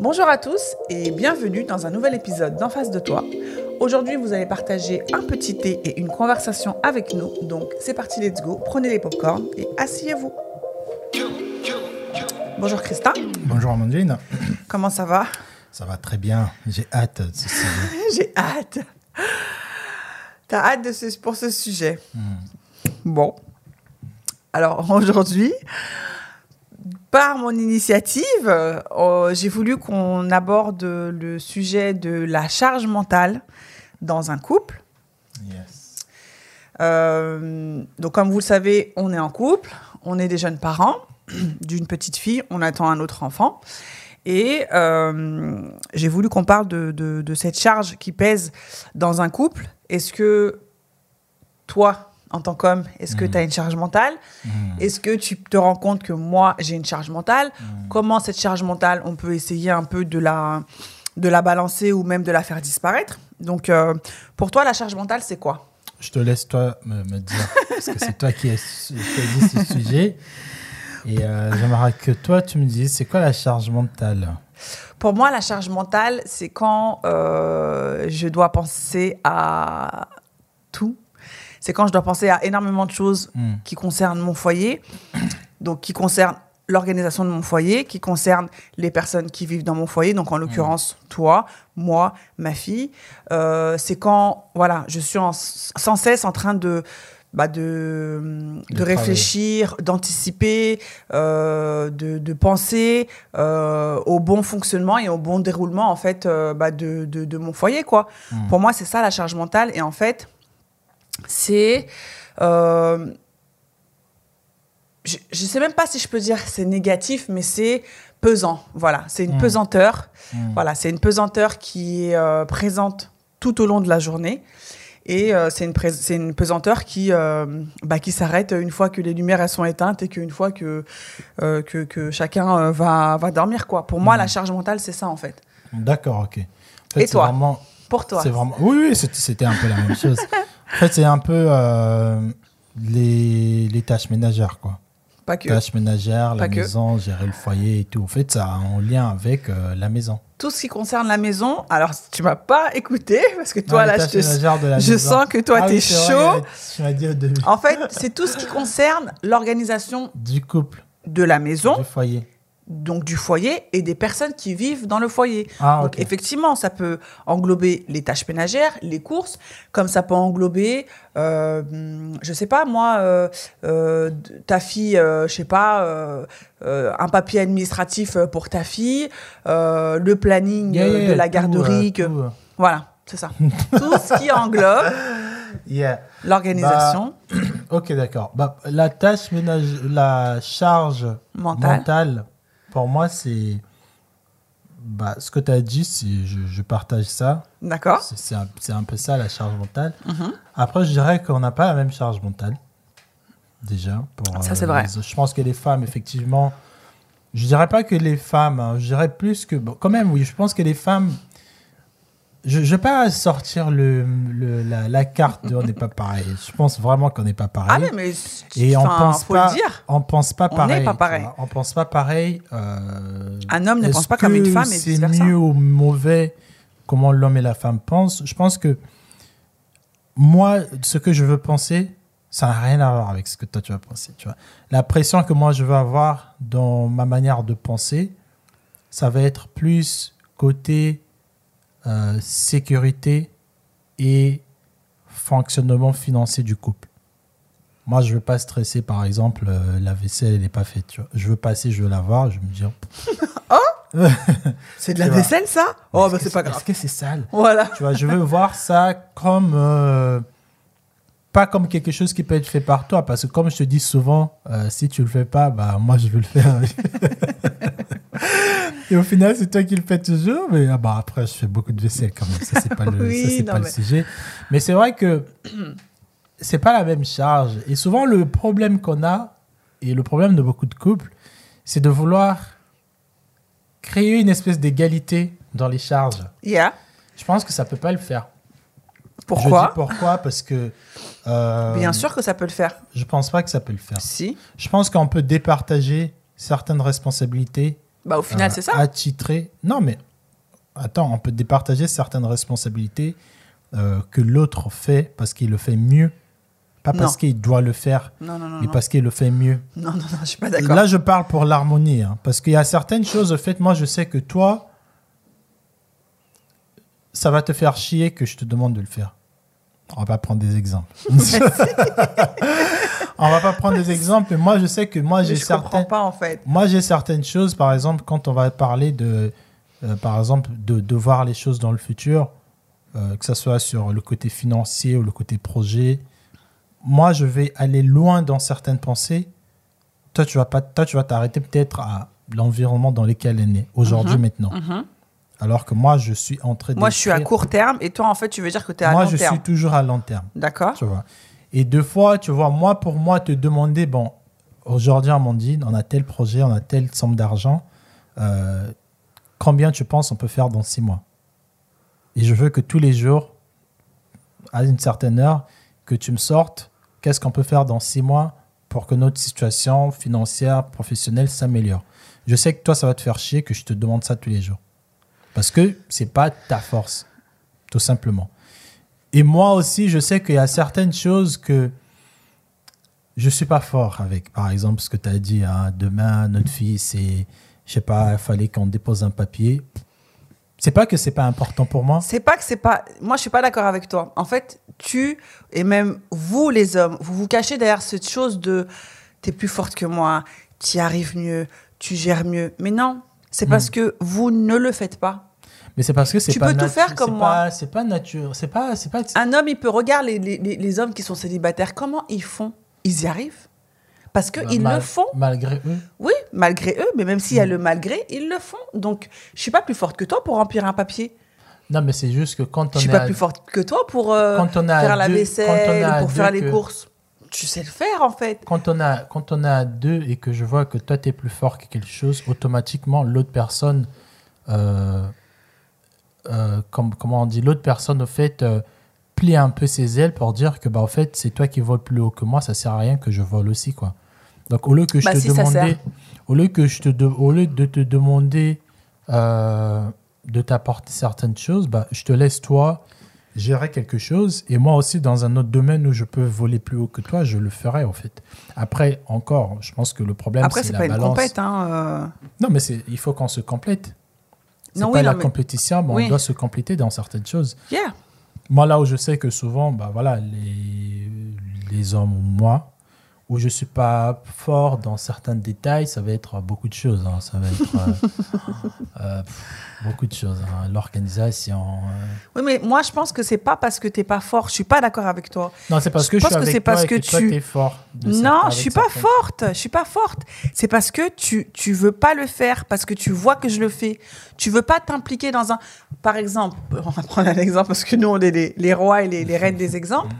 Bonjour à tous et bienvenue dans un nouvel épisode d'En face de toi. Aujourd'hui, vous allez partager un petit thé et une conversation avec nous. Donc, c'est parti, let's go. Prenez les popcorns et asseyez-vous. Bonjour Christin. Bonjour Amandine. Comment ça va? Ça va très bien. J'ai hâte de ce sujet. J'ai hâte. T'as hâte de ce, pour ce sujet? Bon. Alors aujourd'hui, par mon initiative, euh, j'ai voulu qu'on aborde le sujet de la charge mentale dans un couple. Yes. Euh, donc comme vous le savez, on est en couple, on est des jeunes parents d'une petite fille, on attend un autre enfant. Et euh, j'ai voulu qu'on parle de, de- de cette charge qui pèse dans un couple. Est-ce que toi, en tant qu'homme, est-ce que tu as une charge mentale Est-ce que tu te rends compte que moi, j'ai une charge mentale Comment cette charge mentale, on peut essayer un peu de la, de la balancer ou même de la faire disparaître Donc, euh, pour toi, la charge mentale, c'est quoi Je te laisse toi me, me dire, parce que c'est toi qui as choisi ce sujet. Et euh, j'aimerais que toi, tu me dises, c'est quoi la charge mentale Pour moi, la charge mentale, c'est quand euh, je dois penser à tout. C'est quand je dois penser à énormément de choses Hmm. qui concernent mon foyer, donc qui concernent l'organisation de mon foyer, qui concernent les personnes qui vivent dans mon foyer, donc en l'occurrence toi, moi, ma fille. Euh, c'est quand voilà, je suis en- sans cesse en train de bah de, de, réfléchir, d'anticiper, euh, de, de penser euh, au bon fonctionnement et au bon déroulement en fait euh, bah, de, de, de mon foyer quoi. Pour moi c'est ça la charge mentale et en fait c'est euh, je, je sais même pas si je peux dire c'est négatif mais c'est pesant voilà c'est une pesanteur voilà c'est une pesanteur qui est euh, présente tout au long de la journée et euh, c'est une, une pesanteur qui, euh, bah, qui s'arrête une fois que les lumières elles sont éteintes et qu'une fois que, que, que chacun va, va dormir. Quoi. Pour moi, la charge mentale, c'est ça en fait. D'accord, ok. En fait, Et toi vraiment- Pour toi. vraiment... Oui, oui, c'était un peu la même chose. En fait, c'est un peu euh, les, les tâches ménagères, quoi. Pas que. Tâches ménagères, la que. maison, gérer le foyer et tout. En fait, ça a un lien avec euh, la maison. Tout ce qui concerne la maison, alors tu m'as pas écouté parce que toi là, je, te- je sens que toi, Ah oui, vrai, chaud. Tu au début. En fait, c'est tout ce qui concerne l'organisation Du couple, de la maison, du foyer. Donc du foyer et des personnes qui vivent dans le foyer. Ah, Donc effectivement, ça peut englober les tâches ménagères, les courses, comme ça peut englober, euh, je sais pas moi, euh, euh, ta fille, euh, je sais pas, un papier administratif pour ta fille, le planning Yeah, de la garderie, que- tout, voilà, c'est ça. Tout ce qui englobe Yeah. l'organisation Ok, d'accord. Bah, la tâche ménage, la charge mentale. mentale, pour moi, c'est. Bah, ce que tu as dit, je, je partage ça. D'accord. C'est, un, un peu ça, la charge mentale. Mhm. Après, je dirais qu'on n'a pas la même charge mentale. Déjà. Pour, Ça, c'est vrai. les- je pense que les femmes, effectivement. Je dirais pas que les femmes, hein, je dirais plus que. Bon, quand même, oui, je pense que les femmes. Je ne vais pas sortir le, le- la, la carte de on n'est pas pareil. Je pense vraiment qu'on n'est pas pareil. Ah mais, mais Et on pense faut pas, le dire. on pense pas On pareil. n'est pas pareil. On pense pas pareil. euh, Un homme ne pense pas comme une femme et C'est vice-versa. mieux ou mauvais comment l'homme et la femme pensent? Je pense que moi, ce que je veux penser, ça n'a rien à voir avec ce que toi tu vas penser. Tu vois. La pression que moi je veux avoir dans ma manière de penser, ça va être plus côté euh, sécurité et fonctionnement financier du couple. Moi, je veux pas stresser, par exemple, euh, la vaisselle, elle n'est pas faite. tu vois. Je veux passer, je veux la voir, je me dis, C'est de la vaisselle ça? Oh bah c'est pas grave. Est-ce que c'est sale? Voilà. Tu vois, je veux voir ça comme euh, pas comme quelque chose qui peut être fait par toi, parce que comme je te dis souvent, si tu le fais pas, bah moi je veux le faire. Et au final, c'est toi qui le fais toujours, mais ah bah après je fais beaucoup de vaisselle quand même. Ça c'est pas le, Oui, ça, c'est non, pas mais- le sujet. Mais c'est vrai que c'est pas la même charge. Et souvent le problème qu'on a et le problème de beaucoup de couples, c'est de vouloir créer une espèce d'égalité dans les charges. Yeah. Je pense que ça peut pas le faire. Je dis Pourquoi pourquoi Parce que. euh, Bien sûr que ça peut le faire. Je pense pas que ça peut le faire. Si. Je pense qu'on peut départager certaines responsabilités Bah, au final, euh, c'est ça. Attitré. Non, mais attends, on peut départager certaines responsabilités euh, que l'autre fait parce qu'il le fait mieux. Pas parce qu'il doit le faire, Non, non, non. mais parce qu'il le fait mieux. Non, non, non, je suis pas d'accord. Là, je parle pour l'harmonie. hein, parce qu'il y a certaines choses, au fait, moi, je sais que toi, ça va te faire chier que je te demande de le faire. On va pas prendre des exemples. On va pas prendre des exemples. Mais moi, je sais que moi, j'ai je certaines, pas, en fait. moi, j'ai certaines choses, par exemple, quand on va parler de, euh, par exemple, de, de voir les choses dans le futur, euh, que ce soit sur le côté financier ou le côté projet, moi, je vais aller loin dans certaines pensées. Toi, tu vas pas, toi, tu vas t'arrêter peut-être à l'environnement dans lequel elle est né, aujourd'hui, Mhm. maintenant. Mhm. Alors que moi, je suis en train de. Moi, je suis à court terme et toi, en fait, tu veux dire que tu es à Moi, long je terme. suis toujours à long terme. D'accord Tu vois. Et deux fois, tu vois, moi, pour moi, te demander, bon, aujourd'hui, Amandine, on a tel projet, on a telle somme d'argent, euh, combien tu penses on peut faire dans six mois? Et je veux que tous les jours, à une certaine heure, que tu me sortes, qu'est-ce qu'on peut faire dans six mois pour que notre situation financière, professionnelle s'améliore? Je sais que toi, ça va te faire chier que je te demande ça tous les jours. Parce que c'est pas ta force, tout simplement. Et moi aussi, je sais qu'il y a certaines choses que je suis pas fort avec. Par exemple, ce que tu as dit, hein, demain, notre fille, c'est, je sais pas, il fallait qu'on dépose un papier. C'est pas que c'est pas important pour moi. C'est pas que c'est pas. Moi, je suis pas d'accord avec toi. En fait, tu et même vous, les hommes, vous vous cachez derrière cette chose de t'es plus forte que moi, tu arrives mieux, tu gères mieux. Mais non, c'est Hmm. parce que vous ne le faites pas. Mais c'est parce que c'est Tu pas peux tout faire comme moi. C'est pas nature. C'est pas, c'est pas. Un homme, il peut regarder les, les- les hommes qui sont célibataires. Comment ils font? Ils y arrivent? Parce qu'ils Mal- le font. Malgré eux. Oui, malgré eux, mais même s'il y a Mm. le malgré, ils le font. Donc, je suis pas plus forte que toi pour remplir un papier. Non, mais c'est juste que quand on Je suis est pas à- plus forte que toi pour euh, Quand on à faire la deux- quand on vaisselle, à pour faire les que- courses. Tu sais le faire, en fait. quand on a quand on a deux et que je vois que toi tu es plus fort que quelque chose, automatiquement l'autre personne, euh, euh, comme, comment on dit, l'autre personne au fait euh, plie un peu ses ailes pour dire que bah au fait c'est toi qui voles plus haut que moi, ça sert à rien que je vole aussi quoi. Donc au lieu que je Bah, te si, demandais, au lieu que je te de- au lieu de te demander euh, de t'apporter certaines choses, bah je te laisse toi gérer quelque chose et moi aussi dans un autre domaine où je peux voler plus haut que toi, je le ferai en fait. Après encore, je pense que le problème Après, c'est la pas une balance. compète. Hein, euh. Non mais c'est il faut qu'on se complète. C'est pas oui, la non, compétition, mais on doit se compléter dans certaines choses. Yeah. Moi, là où je sais que souvent, bah, voilà, les, les hommes ou moi, où je suis pas fort dans certains détails, ça va être beaucoup de choses. hein. Ça va être euh, euh, pff, beaucoup de choses. hein. L'organisation. euh. Oui, mais moi, je pense que c'est pas parce que t'es pas fort. Je suis pas d'accord avec toi. Non, c'est parce que je, pense suis que avec c'est toi parce que tu- t'es fort. non, je suis pas forte. Je suis pas forte. C'est parce que tu tu veux pas le faire parce que tu vois que je le fais. Tu veux pas t'impliquer dans un. Par exemple, on va prendre un exemple parce que nous on est les, les rois et les, les reines des exemples.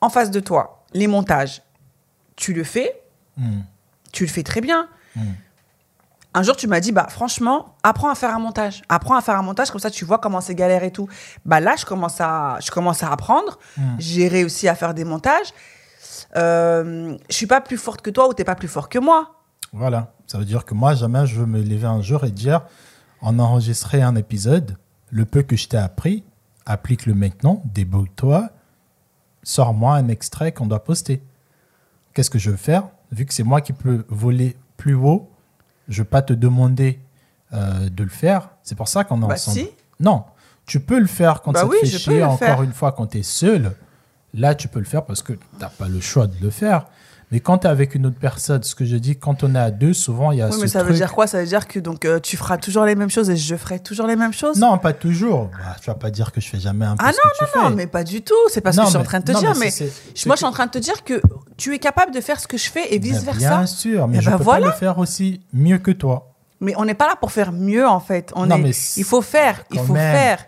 En face de toi, les montages, tu le fais, Hmm. tu le fais très bien. Hmm. Un jour, tu m'as dit, bah franchement, apprends à faire un montage. Apprends à faire un montage, comme ça, tu vois comment c'est galère et tout. Bah là, je commence à, je commence à apprendre. Hmm. J'ai réussi à faire des montages. Euh, je suis pas plus forte que toi ou t'es pas plus fort que moi. Voilà. Ça veut dire que moi, jamais je veux me lever un jour et dire on a enregistré un épisode, le peu que je t'ai appris, applique-le maintenant, débrouille-toi, sors-moi un extrait qu'on doit poster. Qu'est-ce que je veux faire? Vu que c'est moi qui peux voler plus haut, je ne vais pas te demander euh, de le faire. C'est pour ça qu'on est Bah ensemble. si. Non, tu peux le faire quand Bah ça oui, te fait je peux chier, le encore faire. une fois, quand tu es seul. Là, tu peux le faire parce que tu n'as pas le choix de le faire. Mais quand tu es avec une autre personne, ce que je dis, quand on est à deux, souvent, il y a Oui, ce mais ça veut dire quoi? Ça veut dire que donc euh, tu feras toujours les mêmes choses et je ferai toujours les mêmes choses? Non, pas toujours. Bah, tu vas pas dire que je fais jamais un peu Ah ce que tu fais. Non, mais pas du tout. C'est pas ce Non, que je suis en train de te non, dire. mais moi, je suis en train de te dire que tu es capable de faire ce que je fais et Bien- vice versa. Bien sûr, mais Eh je ben peux voilà. pas le faire aussi mieux que toi. Mais on n'est pas là pour faire mieux en fait. On Non, est... mais Il faut faire. Il faut même. faire.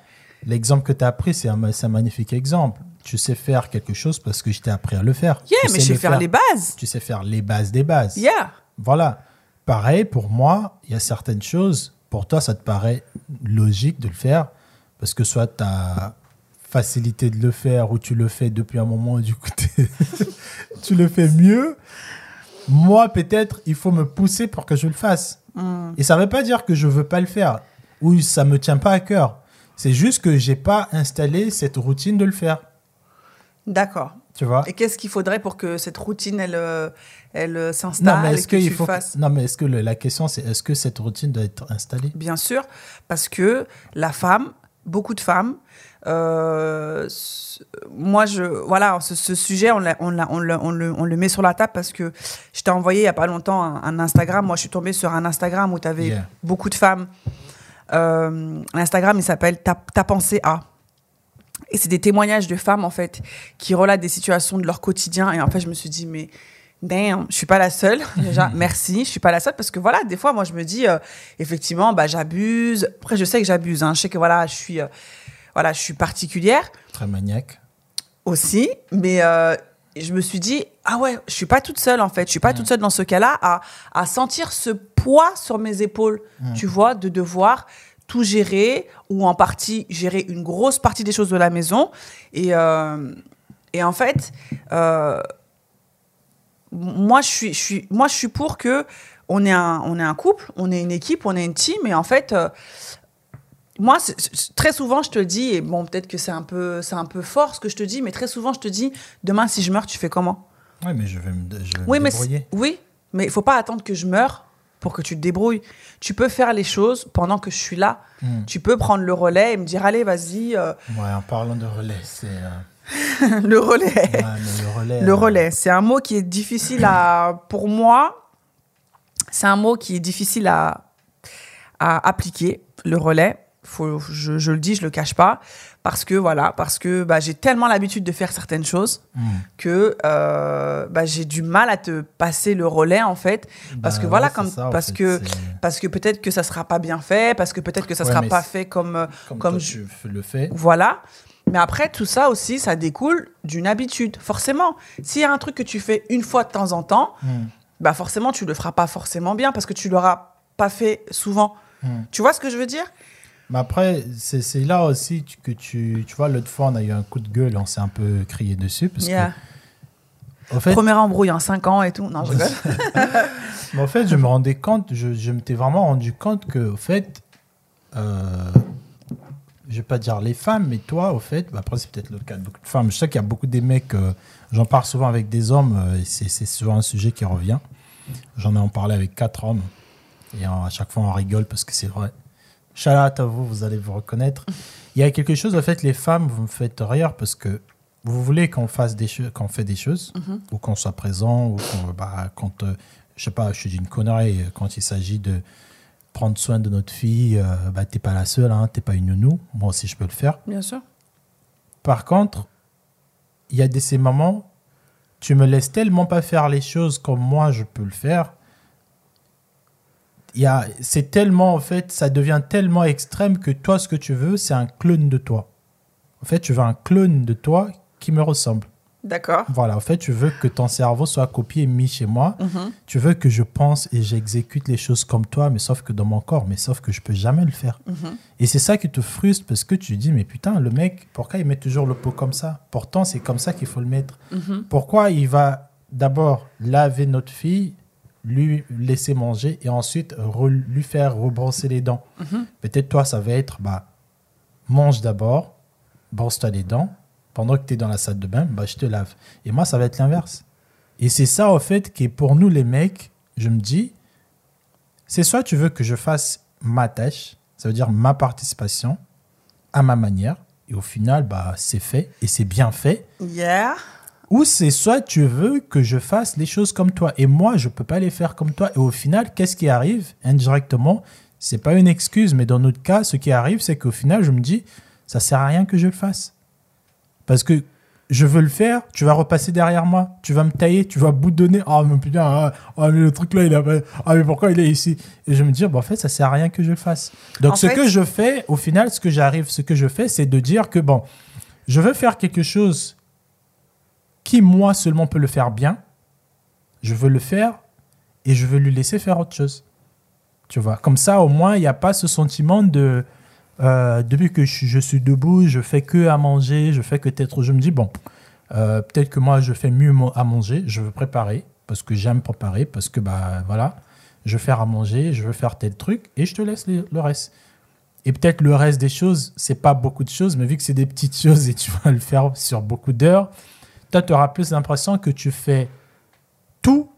L'exemple que tu as c'est un, c'est un magnifique exemple. Tu sais faire quelque chose parce que je t'ai appris à le faire. Yeah, Tu mais sais je vais le faire les bases. Tu sais faire les bases des bases. Yeah. Voilà. Pareil, pour moi, il y a certaines choses, pour toi, ça te paraît logique de le faire, parce que soit tu as facilité de le faire, ou tu le fais depuis un moment, du coup, tu le fais mieux. Moi, peut-être, il faut me pousser pour que je le fasse. Et ça veut pas dire que je veux pas le faire ou ça me tient pas à cœur. C'est juste que j'ai pas installé cette routine de le faire. D'accord. Tu vois? Et qu'est-ce qu'il faudrait pour que cette routine, elle, euh, elle euh, Non, s'installe mais et est-ce que tu faut. fasses Non, mais est-ce que le- la question c'est est-ce que cette routine doit être installée? Bien sûr, parce que la femme, beaucoup de femmes, euh, moi, je, voilà, ce, ce sujet, on, l'a- on, l'a- on le, on le- on le met sur la table parce que je t'ai envoyé il n'y a pas longtemps un, un Instagram. Moi, je suis tombée sur un Instagram où tu avais Yeah. beaucoup de femmes. Euh, L'Instagram, il s'appelle ta, Ta pensée à. Et c'est des témoignages de femmes, en fait, qui relatent des situations de leur quotidien. Et en fait, je me suis dit, mais damn, je suis pas la seule. Déjà, merci, je suis pas la seule parce que voilà, des fois, moi, je me dis, euh, effectivement, bah, j'abuse. Après, je sais que j'abuse. Hein. Je sais que voilà, je suis, euh, voilà, je suis particulière Très maniaque. aussi, mais euh, je me suis dit ah ouais, je suis pas toute seule en fait, je suis pas toute seule dans ce cas-là à, à sentir ce poids sur mes épaules, tu vois, de devoir tout gérer ou en partie gérer une grosse partie des choses de la maison. Et euh, et en fait euh, moi je suis je suis moi je suis pour que on est un on est un couple, on est une équipe, on est une team. Et en fait euh, moi, très souvent, je te dis, et bon, peut-être que c'est un peu, un peu fort ce que je te dis, mais très souvent, je te dis, demain, si je meurs, tu fais comment? Oui, mais je vais me, je vais Oui, me mais débrouiller. oui, mais il faut pas attendre que je meure pour que tu te débrouilles. Tu peux faire les choses pendant que je suis là. Hmm. Tu peux prendre le relais et me dire, allez, vas-y, euh, Ouais, en parlant de relais, c'est. euh, le relais. ouais, mais le relais. Le euh, relais, c'est un mot qui est difficile à, pour moi, c'est un mot qui est difficile à, à appliquer, le relais. Faut, je, je le dis, je le cache pas, parce que voilà, parce que bah, j'ai tellement l'habitude de faire certaines choses hmm. que euh, bah, j'ai du mal à te passer le relais en fait, parce Bah que voilà, ouais, c'est comme, ça, parce fait, que parce que peut-être que ça sera pas bien fait, parce que peut-être que ça Ouais, sera pas fait comme euh, Comme, je- le fais. voilà. Mais après, tout ça aussi, ça découle d'une habitude, forcément. S'il y a un truc que tu fais une fois de temps en temps, Hmm. bah forcément, tu le feras pas forcément bien parce que tu l'auras pas fait souvent. Hmm. Tu vois ce que je veux dire? Mais après, c'est là aussi que tu. Tu vois, l'autre fois, on a eu un coup de gueule, on s'est un peu crié dessus. Parce Yeah. que, au fait, Première embrouille en 5 ans et tout. Non, je rigole. Mais en fait, je me rendais compte, je, je m'étais vraiment rendu compte que, au fait, euh, je vais pas dire les femmes, mais toi, au fait, bah après, c'est peut-être le cas de beaucoup de femmes. Je sais qu'il y a beaucoup des mecs, euh, j'en parle souvent avec des hommes, euh, et c'est souvent un sujet qui revient. J'en ai en parlé avec quatre hommes, et à chaque fois, on rigole parce que c'est vrai. Out à vous, vous allez vous reconnaître. Il y a quelque chose, en fait, les femmes, vous me faites rire parce que vous voulez qu'on fasse des choses, qu'on fait des choses, ou qu'on soit présent, ou qu'on, bah, quand, euh, je sais pas, je dis une connerie, euh, quand il s'agit de prendre soin de notre fille, euh, bah, t'es pas la seule, hein, t'es pas une nounou, moi aussi je peux le faire. Bien sûr. Par contre, il y a des ces moments, tu me laisses tellement pas faire les choses comme moi je peux le faire. Y a, c'est tellement, en fait, ça devient tellement extrême que toi, ce que tu veux, c'est un clone de toi. En fait, tu veux un clone de toi qui me ressemble. D'accord. Voilà, en fait, tu veux que ton cerveau soit copié et mis chez moi. Mhm. Tu veux que je pense et j'exécute les choses comme toi, mais sauf que dans mon corps, mais sauf que je peux jamais le faire. Mhm. Et c'est ça qui te frustre parce que tu dis, mais putain, le mec, pourquoi il met toujours le pot comme ça? Pourtant, c'est comme ça qu'il faut le mettre. Mhm. Pourquoi il va d'abord laver notre fille, lui laisser manger et ensuite lui faire rebrosser les dents Mhm. Peut-être toi, ça va être, bah, mange d'abord, brosse-toi les dents. Pendant que tu es dans la salle de bain, bah, je te lave. Et moi, ça va être l'inverse. Et c'est ça, en fait, qui est pour nous, les mecs, je me dis, c'est soit tu veux que je fasse ma tâche, ça veut dire ma participation, à ma manière, et au final, bah, c'est fait, et c'est bien fait, Yeah. Ou c'est soit tu veux que je fasse les choses comme toi, et moi, je peux pas les faire comme toi, et au final, qu'est-ce qui arrive indirectement? C'est pas une excuse, mais dans notre cas, ce qui arrive, c'est qu'au final, je me dis, ça sert à rien que je le fasse. Parce que je veux le faire, tu vas repasser derrière moi, tu vas me tailler, tu vas boudonner. Ah, mais putain, ah, ah, mais le truc là, il a pas- Ah, mais pourquoi il est ici? Et je me dis, bah, en fait, ça sert à rien que je le fasse. Donc, En ce fait- que je fais, au final, ce que j'arrive, ce que je fais, c'est de dire que, bon, je veux faire quelque chose qui, moi seulement, peut le faire bien. Je veux le faire et je veux lui laisser faire autre chose. Tu vois, comme ça, au moins, il n'y a pas ce sentiment de. euh, depuis que je, suis- debout, je fais que à manger, je fais que peut-être. Je me dis, bon, euh, peut-être que moi, je fais mieux à manger, je veux préparer, parce que j'aime préparer, parce que, bah, voilà, je veux faire à manger, je veux faire tel truc, et je te laisse le, le reste. Et peut-être le reste des choses, c'est pas beaucoup de choses, mais vu que c'est des petites choses et tu vas le faire sur beaucoup d'heures, toi, tu auras plus l'impression que tu fais tout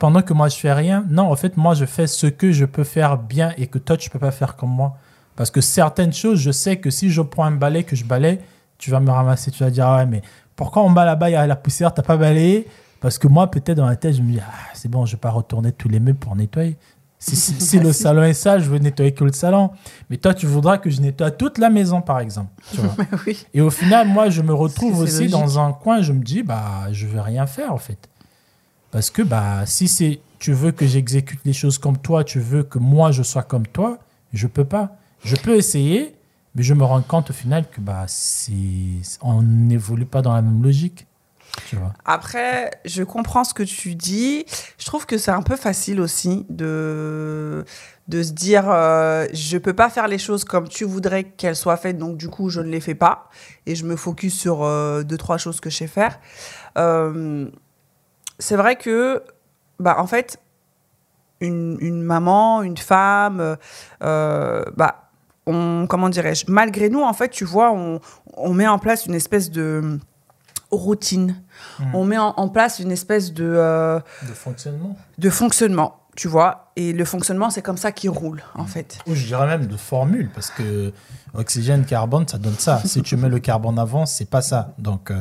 pendant que moi, je fais rien. Non, en fait, moi, je fais ce que je peux faire bien et que toi, tu peux pas faire comme moi. Parce que certaines choses, je sais que si je prends un balai, que je balaye, tu vas me ramasser, tu vas dire, ah ouais, mais pourquoi en bas là-bas, il la poussière, t'as pas balayé? Parce que moi, peut-être dans la tête, je me dis, ah, c'est bon, je vais pas retourner tous les meubles pour nettoyer. Si, le salon est sale, je veux nettoyer que le salon. Mais toi, tu voudras que je nettoie toute la maison, par exemple. Tu vois. oui. Et au final, moi, je me retrouve aussi logique. dans un coin, je me dis, bah, je vais rien faire, en fait. Parce que, bah, si c'est, tu veux que j'exécute les choses comme toi, tu veux que moi, je sois comme toi, je peux pas. Je peux essayer, mais je me rends compte au final que, bah, c'est, on n'évolue pas dans la même logique. Après, je comprends ce que tu dis. Je trouve que c'est un peu facile aussi de, de se dire euh, je peux pas faire les choses comme tu voudrais qu'elles soient faites, donc du coup, je ne les fais pas. Et je me focus sur euh, deux, trois choses que je sais faire. Euh, c'est vrai que, bah, en fait, une, une maman, une femme, euh, bah, on, comment dirais-je, malgré nous, en fait, tu vois, on, on met en place une espèce de routine. Mhm. On met en, en place une espèce de, euh, De fonctionnement. de fonctionnement, tu vois. Et le fonctionnement, c'est comme ça qu'il roule, en fait. Ou je dirais même de formule, parce que oxygène, carbone, ça donne ça. si tu mets le carbone avant, c'est pas ça. Donc, euh,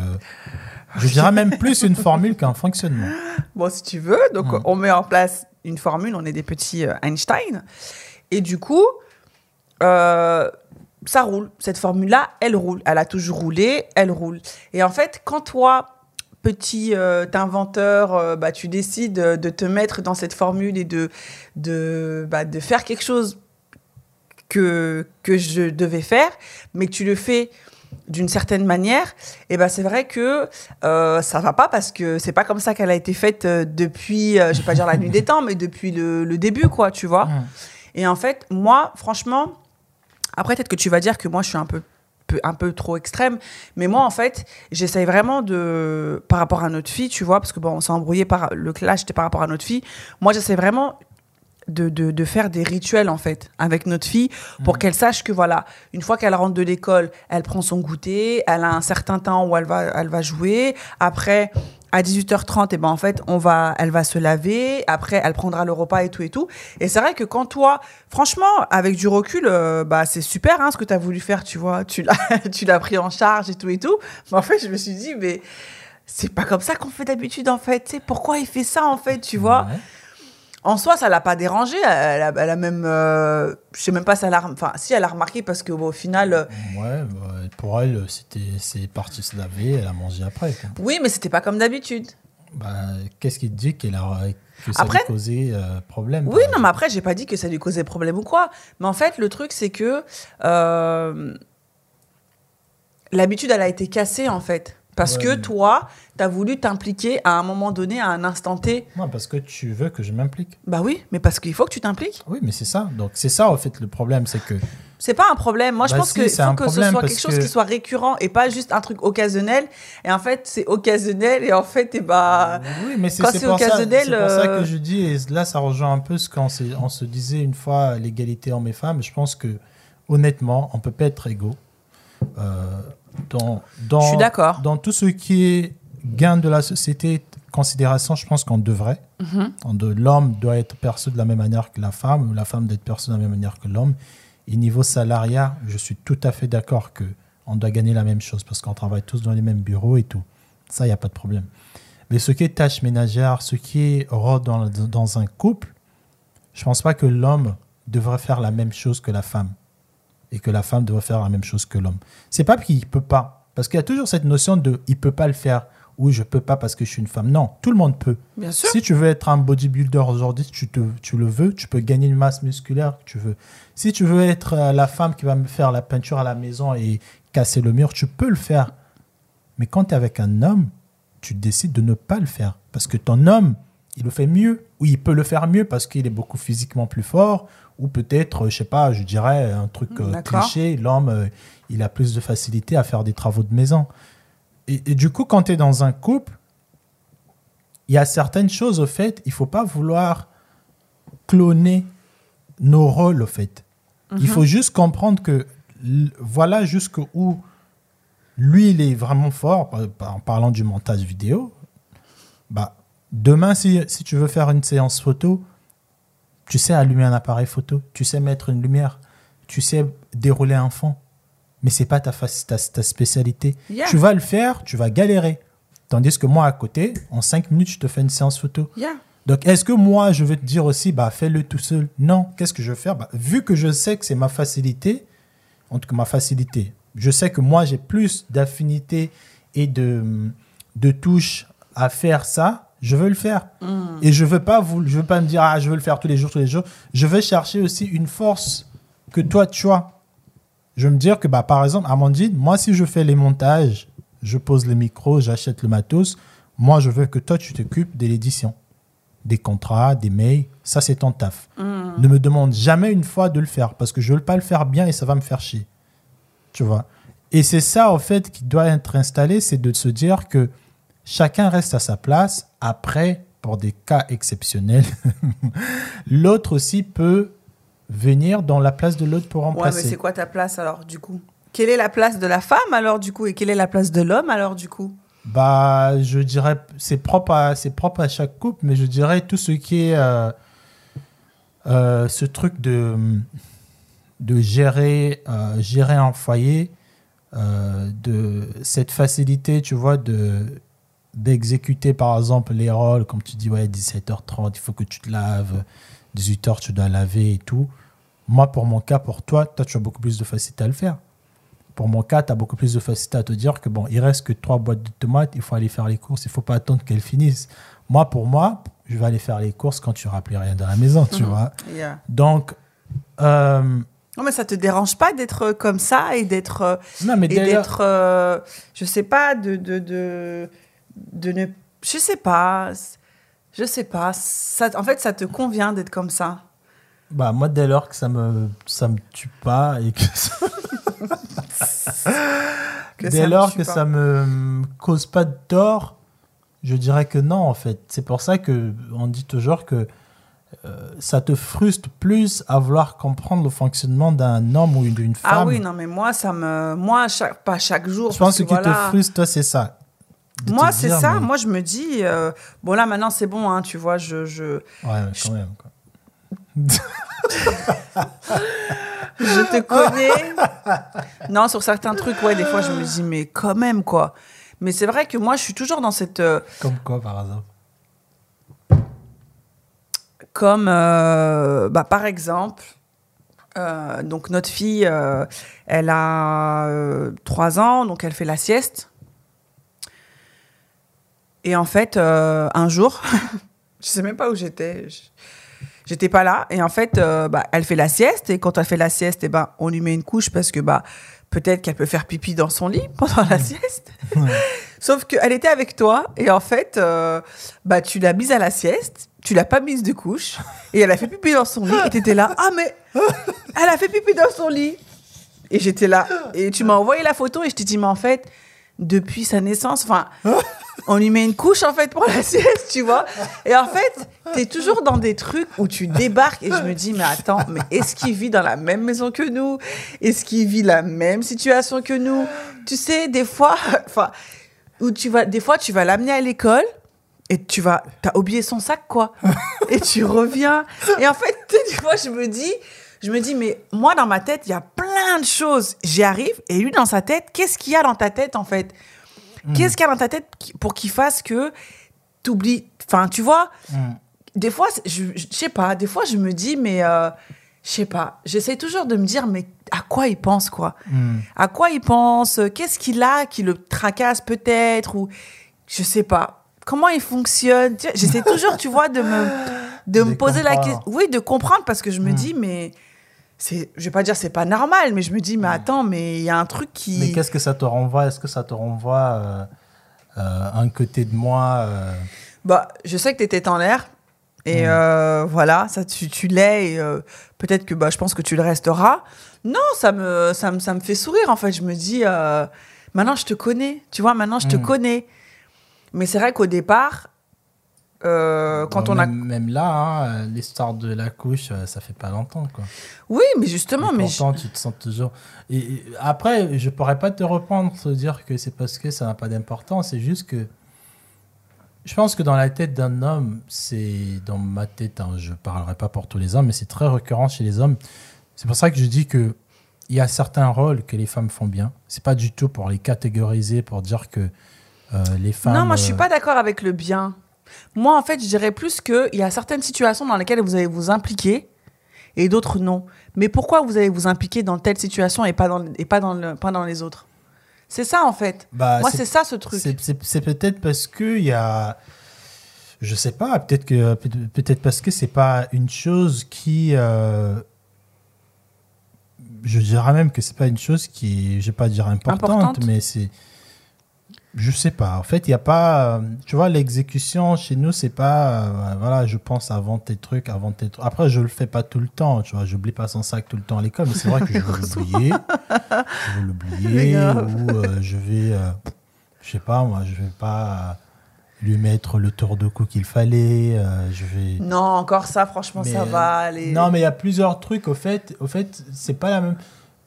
je dirais même plus une formule qu'un fonctionnement. Bon, si tu veux, donc Mhm. on met en place une formule, on est des petits euh, Einstein. Et du coup, euh, ça roule. Cette formule-là, elle roule. Elle a toujours roulé, elle roule. Et en fait, quand toi, petit euh, inventeur, euh, bah, tu décides euh, de te mettre dans cette formule et de, de, bah, de faire quelque chose que, que je devais faire, mais que tu le fais d'une certaine manière, et ben c'est vrai que euh, ça va pas parce que c'est pas comme ça qu'elle a été faite depuis, euh, je vais pas dire la nuit des temps, mais depuis le, le début, quoi, tu vois. Et en fait, moi, franchement, après, peut-être que tu vas dire que moi, je suis un peu, peu- un peu trop extrême, mais moi, en fait, j'essaye vraiment de, par rapport à notre fille, tu vois, parce que bon, on s'est embrouillé par le clash, c'était par rapport à notre fille. Moi, j'essaie vraiment de, de, de faire des rituels, en fait, avec notre fille, pour Mhm. qu'elle sache que, voilà, une fois qu'elle rentre de l'école, elle prend son goûter, elle a un certain temps où elle va, elle va jouer. Après, à 18h30, et ben, en fait, on va, elle va se laver. Après, elle prendra le repas et tout et tout. Et c'est vrai que quand toi, franchement, avec du recul, euh, bah, c'est super hein, ce que tu as voulu faire, tu vois. Tu l'as, tu l'as pris en charge et tout et tout. Mais en fait, je me suis dit, mais c'est pas comme ça qu'on fait d'habitude, en fait. Tu sais, pourquoi il fait ça, en fait, tu vois? En soi, ça l'a pas dérangé. Elle a, elle a même, euh, je sais même pas si elle a, enfin, si elle a remarqué parce que bon, au final, euh, Ouais, pour elle, c'était, c'est parti se laver, elle a mangé après. quoi. oui, mais c'était pas comme d'habitude. Bah, qu'est-ce qui te dit qu'elle a, que ça Après- lui causé euh, problème Oui, non, mais après, j'ai pas dit que ça lui causait problème ou quoi. Mais en fait, le truc, c'est que l'habitude, elle a été cassée, en fait. Parce Ouais, que mais- toi, tu as voulu t'impliquer à un moment donné, à un instant T. Non, parce que tu veux que je m'implique. Bah oui, mais parce qu'il faut que tu t'impliques. Oui, mais c'est ça. Donc, c'est ça, en fait, le problème, c'est que C'est pas un problème. Moi, je pense si, c'est faut que ce soit quelque chose que- qui soit récurrent et pas juste un truc occasionnel. Et en fait, c'est occasionnel et en fait, et bah. Oui, mais c'est occasionnel, c'est pour ça euh, que je dis, et là ça rejoint un peu ce qu'on on se disait une fois, l'égalité hommes et femmes. Je pense que honnêtement, on peut pas être égaux. Euh, dans, dans, Je suis d'accord. Dans tout ce qui est gain de la société, considération, je pense qu'on devrait. Mhm. L'homme doit être perçu de la même manière que la femme, ou la femme doit être perçue de la même manière que l'homme. Et niveau salariat, je suis tout à fait d'accord que on doit gagner la même chose parce qu'on travaille tous dans les mêmes bureaux et tout. Ça, il n'y a pas de problème. Mais ce qui est tâche ménagère, ce qui est rôle dans, dans un couple, je pense pas que l'homme devrait faire la même chose que la femme et que la femme devrait faire la même chose que l'homme. C'est pas qu'il peut pas, parce qu'il y a toujours cette notion de il peut pas le faire ou je peux pas parce que je suis une femme. Non, tout le monde peut. Bien sûr. Si tu veux être un bodybuilder aujourd'hui, tu, te, tu le veux, tu peux gagner une masse musculaire que tu veux. Si tu veux être euh, la femme qui va me faire la peinture à la maison et casser le mur, tu peux le faire. Mais quand tu es avec un homme, tu décides de ne pas le faire. Parce que ton homme, il le fait mieux. Ou il peut le faire mieux parce qu'il est beaucoup physiquement plus fort. Ou peut-être, je sais pas, je dirais un truc euh, cliché, l'homme, euh, il a plus de facilité à faire des travaux de maison. Et, et du coup, quand tu es dans un couple, il y a certaines choses, au fait, il faut pas vouloir cloner nos rôles, au fait. Mhm. Il faut juste comprendre que voilà jusqu'où lui, il est vraiment fort, en parlant du montage vidéo. Bah, demain, si, si tu veux faire une séance photo, tu sais allumer un appareil photo, tu sais mettre une lumière, tu sais dérouler un fond. Mais c'est pas ta, ta, ta spécialité. Yeah. Tu vas le faire, tu vas galérer. Tandis que moi, à côté, en cinq minutes, je te fais une séance photo. Yeah. Donc, est-ce que moi, je vais te dire aussi, bah, fais-le tout seul? Non. Qu'est-ce que je vais faire? Bah, Vu que je sais que c'est ma facilité, en tout cas ma facilité, je sais que moi, j'ai plus d'affinité et de, de touches à faire ça, je veux le faire. Et je veux pas vous, je veux pas me dire, ah, je veux le faire tous les jours, tous les jours. Je veux chercher aussi une force que toi, tu as. Je veux me dire que, bah, par exemple, Amandine, moi, si je fais les montages, je pose le micro, j'achète le matos, moi, je veux que toi, tu t'occupes de l'édition des contrats, des mails, ça c'est ton taf. Ne me demande jamais une fois de le faire parce que je ne veux pas le faire bien et ça va me faire chier. Tu vois? Et c'est ça en fait qui doit être installé, c'est de se dire que chacun reste à sa place. Après, pour des cas exceptionnels, l'autre aussi peut venir dans la place de l'autre pour Ouais, mais remplacer. c'est quoi ta place alors, du coup? Quelle est la place de la femme alors, du coup? Et quelle est la place de l'homme alors, du coup? Bah, je dirais, c'est propre à, c'est propre à chaque couple, mais je dirais tout ce qui est euh, euh, ce truc de de gérer euh, gérer un foyer, de cette facilité, tu vois, de d'exécuter par exemple les rôles, comme tu dis, ouais, 17h30, il faut que tu te laves, 18h tu dois laver et tout. Moi, pour mon cas, pour toi, toi, tu as beaucoup plus de facilité à le faire. Pour mon cas, tu as beaucoup plus de facilité à te dire que bon, il reste que trois boîtes de tomates, il faut aller faire les courses, il faut pas attendre qu'elles finissent. Moi, pour moi, je vais aller faire les courses quand tu n'auras plus rien dans la maison, tu vois. Yeah. Donc, euh, Non, mais ça te dérange pas d'être comme ça et d'être. euh, non, mais d'être. euh, je sais pas, de, de, de, de ne. Je sais pas. Je sais pas. Ça, en fait, ça te convient d'être comme ça. Bah, moi, dès lors que ça me, ça me tue pas et que ça, Que dès ça lors que pas. ça me cause pas de tort, je dirais que non, en fait. C'est pour ça que on dit toujours que euh, ça te frustre plus à vouloir comprendre le fonctionnement d'un homme ou d'une femme. Ah oui, non, mais moi, ça me. Moi, chaque, pas chaque jour. je pense que ce qui voilà. te frustre, toi, c'est ça. De Moi, c'est ça. mais- Moi, je me dis. euh, bon, là, maintenant, c'est bon, hein, tu vois, je. je... Ouais, ouais, quand même. quoi. Je te connais. non, sur certains trucs, ouais, des fois, je me dis, mais quand même, quoi. Mais c'est vrai que moi, je suis toujours dans cette. euh, Comme quoi, par exemple? Comme, euh, bah, par exemple, euh, donc notre fille, elle a euh, trois ans, donc elle fait la sieste. Et en fait, euh, un jour, je sais même pas où j'étais. je- J'étais pas là. Et en fait, euh, bah, elle fait la sieste. Et quand elle fait la sieste, eh ben, on lui met une couche parce que bah, peut-être qu'elle peut faire pipi dans son lit pendant la sieste. Sauf qu'elle était avec toi. Et en fait, euh, bah, tu l'as mise à la sieste. Tu l'as pas mise de couche. Et elle a fait pipi dans son lit. Et tu étais là. Ah, mais elle a fait pipi dans son lit. Et j'étais là. Et tu m'as envoyé la photo. Et je t'ai dit, mais en fait, depuis sa naissance, enfin, on lui met une couche en fait pour la sieste, tu vois. Et en fait, tu es toujours dans des trucs où tu débarques et je me dis, mais attends, mais est-ce qu'il vit dans la même maison que nous? Est-ce qu'il vit la même situation que nous? Tu sais, des fois, enfin, où tu vas, des fois, tu vas l'amener à l'école et tu vas, t'as oublié son sac, quoi. Et tu reviens. Et en fait, des fois, je me dis, je me dis, mais moi, dans ma tête, il y a plein de choses. J'y arrive, et lui, dans sa tête, qu'est-ce qu'il y a dans ta tête, en fait? Qu'est-ce qu'il y a dans ta tête pour qu'il fasse que t'oublies? Enfin, tu vois, des fois, je, je sais pas, des fois, je me dis, mais euh, je sais pas, j'essaie toujours de me dire, mais à quoi il pense, quoi? Hmm. À quoi il pense? Qu'est-ce qu'il a qui le tracasse, peut-être Ou je sais pas. Comment il fonctionne? J'essaie toujours, tu vois, de me, de me poser la question. Oui, de comprendre, parce que je me dis, mais. C'est, je vais pas dire c'est pas normal, mais je me dis, mais attends, mais il y a un truc qui. Mais qu'est-ce que ça te renvoie? Est-ce que ça te renvoie euh, euh, un côté de moi euh, Bah, je sais que tu étais en l'air. Et voilà, ça, tu, tu l'es. Et peut-être que bah, je pense que tu le resteras. Non, ça me, ça me, ça me fait sourire, en fait. Je me dis, maintenant, je te connais. Tu vois, maintenant, je te Mm. connais. Mais c'est vrai qu'au départ, euh, quand on a. même, là, hein, l'histoire de la couche, euh, ça fait pas longtemps. Quoi. Oui, mais justement, mais pourtant, tu te sens toujours. Et, et après, je pourrais pas te reprendre, te dire que c'est parce que ça n'a pas d'importance. C'est juste que. Je pense que dans la tête d'un homme, c'est. Dans ma tête, hein, je parlerai pas pour tous les hommes, mais c'est très récurrent chez les hommes. C'est pour ça que je dis que. Il y a certains rôles que les femmes font bien. C'est pas du tout pour les catégoriser, pour dire que euh, les femmes. Non, moi je suis pas d'accord avec le bien. Moi, en fait, je dirais plus qu'il y a certaines situations dans lesquelles vous allez vous impliquer et d'autres non. Mais pourquoi vous allez vous impliquer dans telle situation et pas dans, et pas dans, le, pas dans les autres? C'est ça, en fait. bah, Moi, c'est- ça ce truc. C'est- peut-être parce que il y a, je sais pas, peut-être que peut- peut-être parce que c'est pas une chose qui, euh, je dirais même que c'est pas une chose qui, je vais pas dire importante, Importante. mais c'est, je sais pas. En fait, il y a pas, euh, tu vois, l'exécution chez nous, c'est pas, euh, voilà, je pense avant tes trucs, avant tes trucs. Après, je le fais pas tout le temps, tu vois, j'oublie pas son sac tout le temps à l'école, mais c'est vrai que je vais l'oublier, je vais l'oublier, ou euh, je vais, euh, je sais pas, moi, je vais pas lui mettre le tour de cou qu'il fallait, je vais. Non, encore ça, franchement, Mais, ça va aller. Non, mais il y a plusieurs trucs. Au fait, au fait c'est pas la même.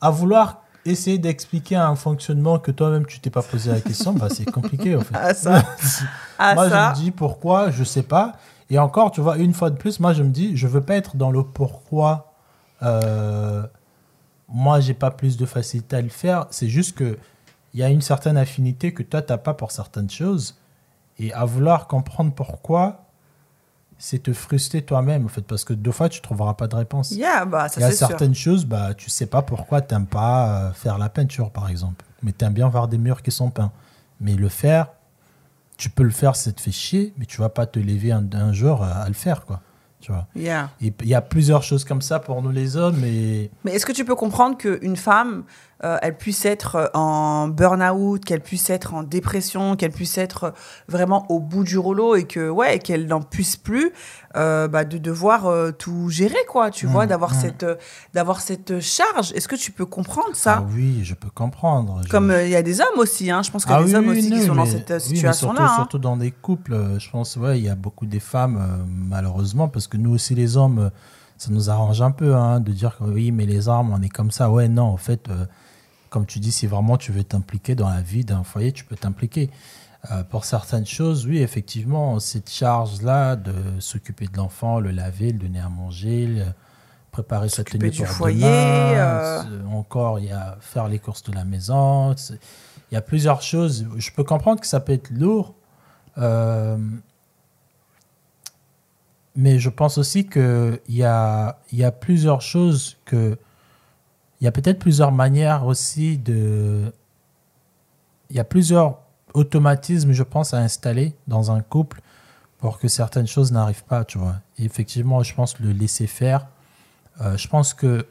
À vouloir essayer d'expliquer un fonctionnement que toi-même tu t'es pas posé la question, bah, c'est compliqué au fait. Ah, ça. Ah, moi, ça. je me dis pourquoi, je sais pas. Et encore, tu vois, une fois de plus, moi, je me dis, je veux pas être dans le pourquoi. euh, moi, j'ai pas plus de facilité à le faire. C'est juste que il y a une certaine affinité que toi, t'as pas pour certaines choses. Et à vouloir comprendre pourquoi, c'est te frustrer toi-même, en fait, parce que deux fois, tu trouveras pas de réponse. Yeah, bah, ça Il y a sûr. certaines choses, bah, tu sais pas pourquoi t'aimes pas euh, faire la peinture, par exemple. Mais t'aimes bien voir des murs qui sont peints. Mais le faire, tu peux le faire, ça te fait chier, mais tu vas pas te lever un, un jour à, à le faire, quoi. Tu vois. Yeah. Il y a plusieurs choses comme ça pour nous les hommes, et Mais est-ce que tu peux comprendre qu'une femme, euh, elle puisse être euh, en burn-out, qu'elle puisse être en dépression, qu'elle puisse être euh, vraiment au bout du rouleau et que ouais, qu'elle n'en puisse plus euh, bah, de devoir euh, tout gérer quoi, tu Mm, vois, d'avoir mm. cette d'avoir cette charge. Est-ce que tu peux comprendre ça? Ah oui, je peux comprendre. Comme il y a des hommes aussi, hein. je pense qu'il y a Ah des hommes aussi qui sont dans cette oui, situation-là. surtout, hein. surtout dans des couples, je pense, ouais, il y a beaucoup des femmes, malheureusement, parce que nous aussi, les hommes, ça nous arrange un peu hein, de dire que oui, mais les armes, on est comme ça. Ouais, non, en fait, euh, comme tu dis, si vraiment tu veux t'impliquer dans la vie d'un foyer, tu peux t'impliquer. Euh, pour certaines choses, oui, effectivement, cette charge-là de s'occuper de l'enfant, le laver, le donner à manger, le- préparer sa tenue pour foyer, demain, euh. encore, il y a faire les courses de la maison. Il y a plusieurs choses. Je peux comprendre que ça peut être lourd. euh, mais je pense aussi qu'il y a, y a plusieurs choses que. Il y a peut-être plusieurs manières aussi de. Il y a plusieurs automatismes, je pense, à installer dans un couple pour que certaines choses n'arrivent pas, tu vois. Et effectivement, je pense le laisser faire. euh, je pense que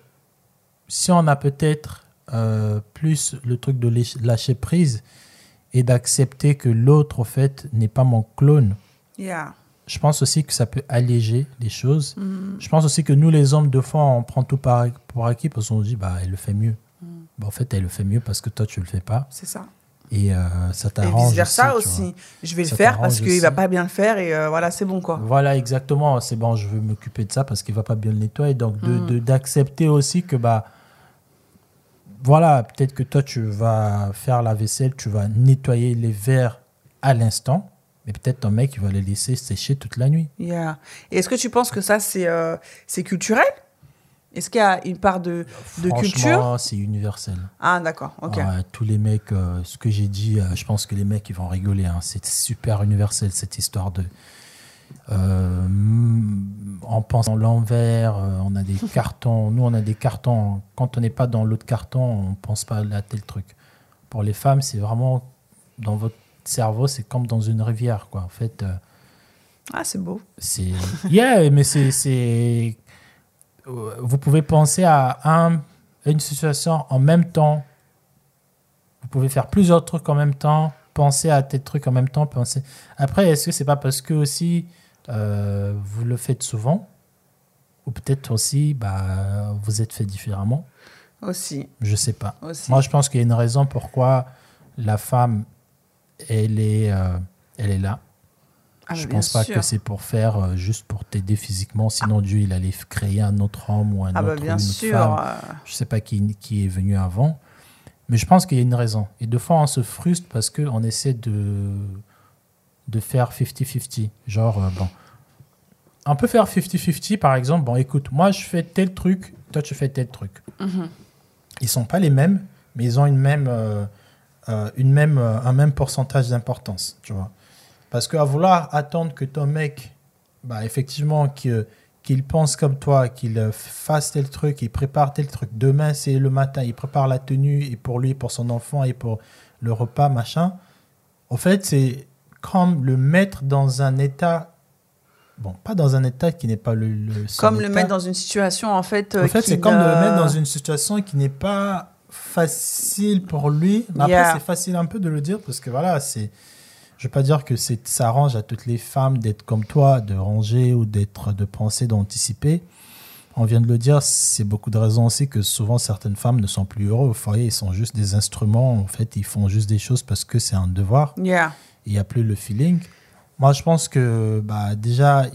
si on a peut-être euh, plus le truc de lâch- lâcher prise et d'accepter que l'autre, au fait, n'est pas mon clone, Yeah. Je pense aussi que ça peut alléger les choses. Mhm. Je pense aussi que nous, les hommes, deux fois, on prend tout par, pour acquis parce qu'on se dit, bah, elle le fait mieux. Bah, en fait, elle le fait mieux parce que toi, tu le fais pas. C'est ça. Et euh, ça Et t'arrange. vice versa aussi. Je vais le faire parce qu'il va pas bien le faire et euh, voilà, c'est bon quoi. Voilà, exactement. C'est bon, je veux m'occuper de ça parce qu'il va pas bien le nettoyer. Donc, de- Mm. de- d'accepter aussi que, bah, voilà, peut-être que toi, tu vas faire la vaisselle, tu vas nettoyer les verres à l'instant, mais peut-être ton mec, il va les laisser sécher toute la nuit. Yeah. Et est-ce que tu penses que ça, c'est euh, c'est culturel? Est-ce qu'il y a une part de, de culture? c'est universel. Ah, d'accord, ok. Ouais, tous les mecs, euh, ce que j'ai dit, euh, je pense que les mecs, ils vont rigoler. hein. C'est super universel, cette histoire de. euh, mm, en pensant l'envers, on a des cartons. Nous, on a des cartons. Quand on n'est pas dans l'autre carton, on pense pas à tel truc. Pour les femmes, c'est vraiment dans votre cerveau, c'est comme dans une rivière, quoi. En fait, euh, Ah, c'est beau. c'est. Yeah, mais c'est. c'est- Vous pouvez penser à, un, à une situation en même temps. Vous pouvez faire plusieurs trucs en même temps. Penser à tel truc en même temps. Penser... Après, est-ce que c'est pas parce que aussi euh, vous le faites souvent? Ou peut-être aussi bah, vous êtes fait différemment? Aussi, Je sais pas. aussi. Moi, je pense qu'il y a une raison pourquoi la femme, elle est, euh, elle est là. Ah, je bah, pense bien pas sûr. que c'est pour faire euh, juste pour t'aider physiquement. Sinon, Dieu, il allait créer un autre homme ou un Ah bah autre bien une autre sûr. femme. euh, Je sais pas qui, qui est venu avant. Mais je pense qu'il y a une raison. Et deux fois, on se frustre parce qu'on essaie de, de faire 50-50. Genre, euh, bon. On peut faire 50-50, par exemple. Bon, écoute, moi, je fais tel truc, toi, tu fais tel truc. mhm. Ils sont pas les mêmes, mais ils ont une même, euh, une même, euh, un même pourcentage d'importance, tu vois. Parce qu'à vouloir attendre que ton mec, bah, effectivement, qu'il pense comme toi, qu'il euh, fasse tel truc, qu'il prépare tel truc. Demain, c'est le matin, il prépare la tenue et pour lui, pour son enfant et pour le repas, machin. En fait, c'est comme le mettre dans un état, bon, pas dans un état qui n'est pas le, Comme le mettre dans une situation, en fait. euh, En fait, c'est comme le mettre dans une situation qui n'est pas facile pour lui. Mais après, Yeah. c'est facile un peu de le dire parce que voilà, c'est. Je veux pas dire que c'est ça arrange à toutes les femmes d'être comme toi, de ranger ou d'être, de penser, d'anticiper. On vient de le dire, c'est beaucoup de raisons aussi que souvent certaines femmes ne sont plus heureuses au foyer, ils sont juste des instruments. En fait, ils font juste des choses parce que c'est un devoir Yeah. il n'y a plus le feeling. Moi, je pense que bah, déjà,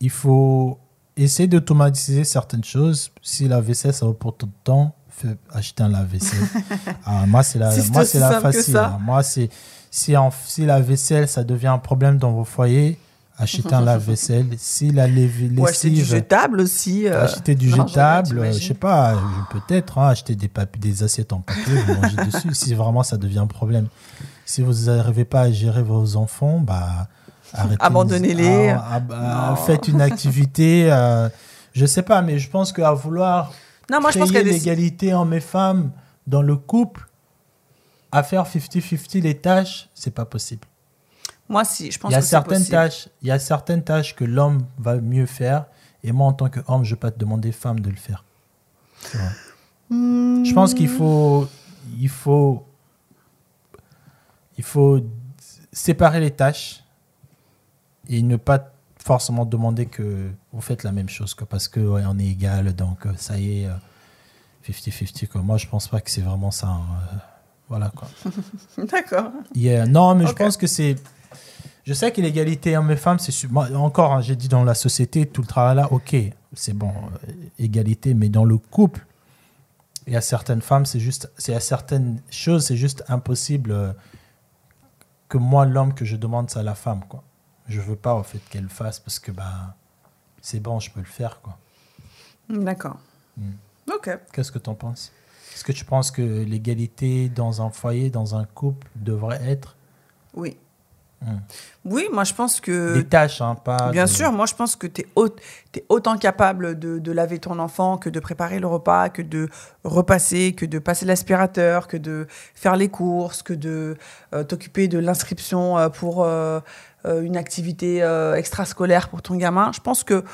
il faut essayer d'automatiser certaines choses. Si la vaisselle, ça vaut pour tout le temps, fais acheter un lave-vaisselle. Ah, moi, c'est la, Si moi, c'est la facile. hein. Moi, c'est si, en- si la vaisselle, ça devient un problème dans vos foyers, achetez un lave-vaisselle. Si la lessive, Ou acheter du jetable aussi. euh, acheter du non, jetable, euh, je sais pas, peut-être hein, acheter des, des assiettes en papier, vous mangez dessus, si vraiment ça devient un problème. Si vous n'arrivez pas à gérer vos enfants, bah. Abandonnez-les. Ah, ah, Non. faites une activité, euh, je sais pas, mais je pense qu'à vouloir Non, moi, je créer pense a des. l'égalité hommes et femmes dans le couple, à faire 50-50 les tâches, c'est pas possible. Moi, si, je pense Il y a que c'est certaines possible. tâches, il y a certaines tâches que l'homme va mieux faire, et moi en tant qu'homme, je vais pas te demander femme de le faire. Hmm. Je pense qu'il faut, il faut, il faut séparer les tâches et ne pas forcément demander que vous faites la même chose, quoi, parce que ouais, on est égal, donc euh, ça y est, euh, 50-50. quoi. Moi, je pense pas que c'est vraiment ça. hein, euh, voilà quoi. D'accord. Yeah. Non, mais je pense que c'est. Je sais que l'égalité hommes et femmes, c'est. su- moi, encore, hein, j'ai dit dans la société, tout le travail là, ok, c'est bon, euh, égalité, mais dans le couple, il y a certaines femmes, c'est juste. C'est à certaines choses, c'est juste impossible euh, que moi, l'homme, que je demande ça à la femme, quoi. Je veux pas, en fait, qu'elle le fasse parce que, bah, c'est bon, je peux le faire, quoi. D'accord. Hmm. Ok. Qu'est-ce que tu en penses? Est-ce que tu penses que l'égalité dans un foyer, dans un couple, devrait être? Oui. Hmm. Oui, moi, je pense que. des tâches, hein, pas. Bien de- sûr, moi je pense que tu es, autant capable de, de laver ton enfant que de préparer le repas, que de repasser, que de passer l'aspirateur, que de faire les courses, que de euh, t'occuper de l'inscription euh, pour euh, une activité euh, extrascolaire pour ton gamin. Je pense que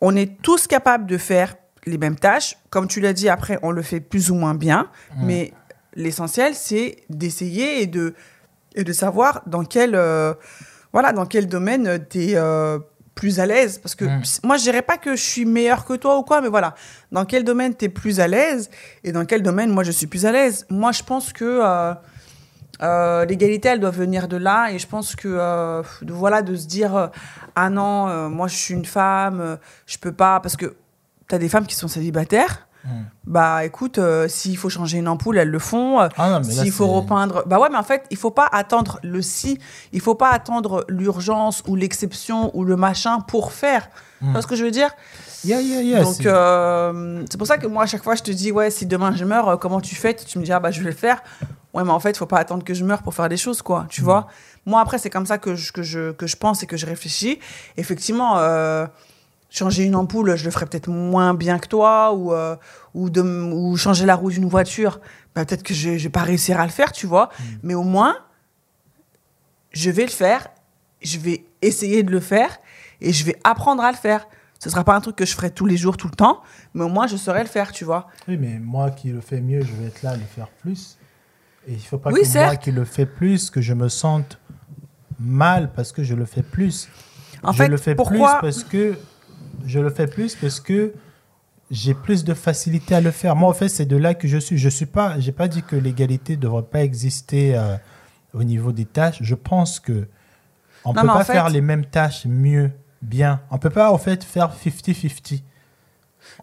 on est tous capables de faire les mêmes tâches. Comme tu l'as dit, après, on le fait plus ou moins bien. Mm. Mais l'essentiel, c'est d'essayer et de, et de savoir dans quel, euh, voilà, dans quel domaine tu es plus à l'aise. Parce que Mm. ps- moi, je dirais pas que je suis meilleur que toi ou quoi, mais voilà, dans quel domaine tu es plus à l'aise et dans quel domaine moi je suis plus à l'aise. Moi, je pense que euh, euh, l'égalité, elle doit venir de là. Et je pense que, euh, de, voilà, de se dire, euh, ah non, euh, moi je suis une femme, je peux pas. Parce que tu as des femmes qui sont célibataires. Mm. Bah écoute, s'il faut changer une ampoule, elles le font. Ah S'il faut repeindre. Bah ouais, mais en fait, il faut pas attendre le si, il faut pas attendre l'urgence ou l'exception ou le machin pour faire. Tu Mm. vois ce que je veux dire? Yeah, yeah, yeah, Donc, c'est- euh, c'est pour ça que moi, à chaque fois, je te dis, ouais, si demain je meurs, euh, comment tu fais? Tu me dis, ah bah je vais le faire. Ouais, mais en fait, il faut pas attendre que je meure pour faire des choses, quoi. Tu vois? Moi, après, c'est comme ça que je, que, je, que je pense et que je réfléchis. Effectivement, euh, changer une ampoule, je le ferais peut-être moins bien que toi, ou, euh, ou, de, ou changer la roue d'une voiture, bah, peut-être que je, je vais pas réussir à le faire, tu vois. Mais au moins, je vais le faire, je vais essayer de le faire, et je vais apprendre à le faire. Ce sera pas un truc que je ferai tous les jours, tout le temps, mais au moins, je saurai le faire, tu vois. Oui, mais moi qui le fais mieux, je vais être là à le faire plus. Et il faut pas Oui, que moi certes. qui le fais plus, que je me sente mal parce que je le fais plus. En je fait, le fais pourquoi- plus parce que je le fais plus parce que j'ai plus de facilité à le faire. Moi, en fait, c'est de là que je suis. Je suis pas. J'ai pas dit que l'égalité devrait pas exister euh, au niveau des tâches. Je pense que On Non, peut pas fait- faire les mêmes tâches mieux, bien. On peut pas, en fait, faire 50-50.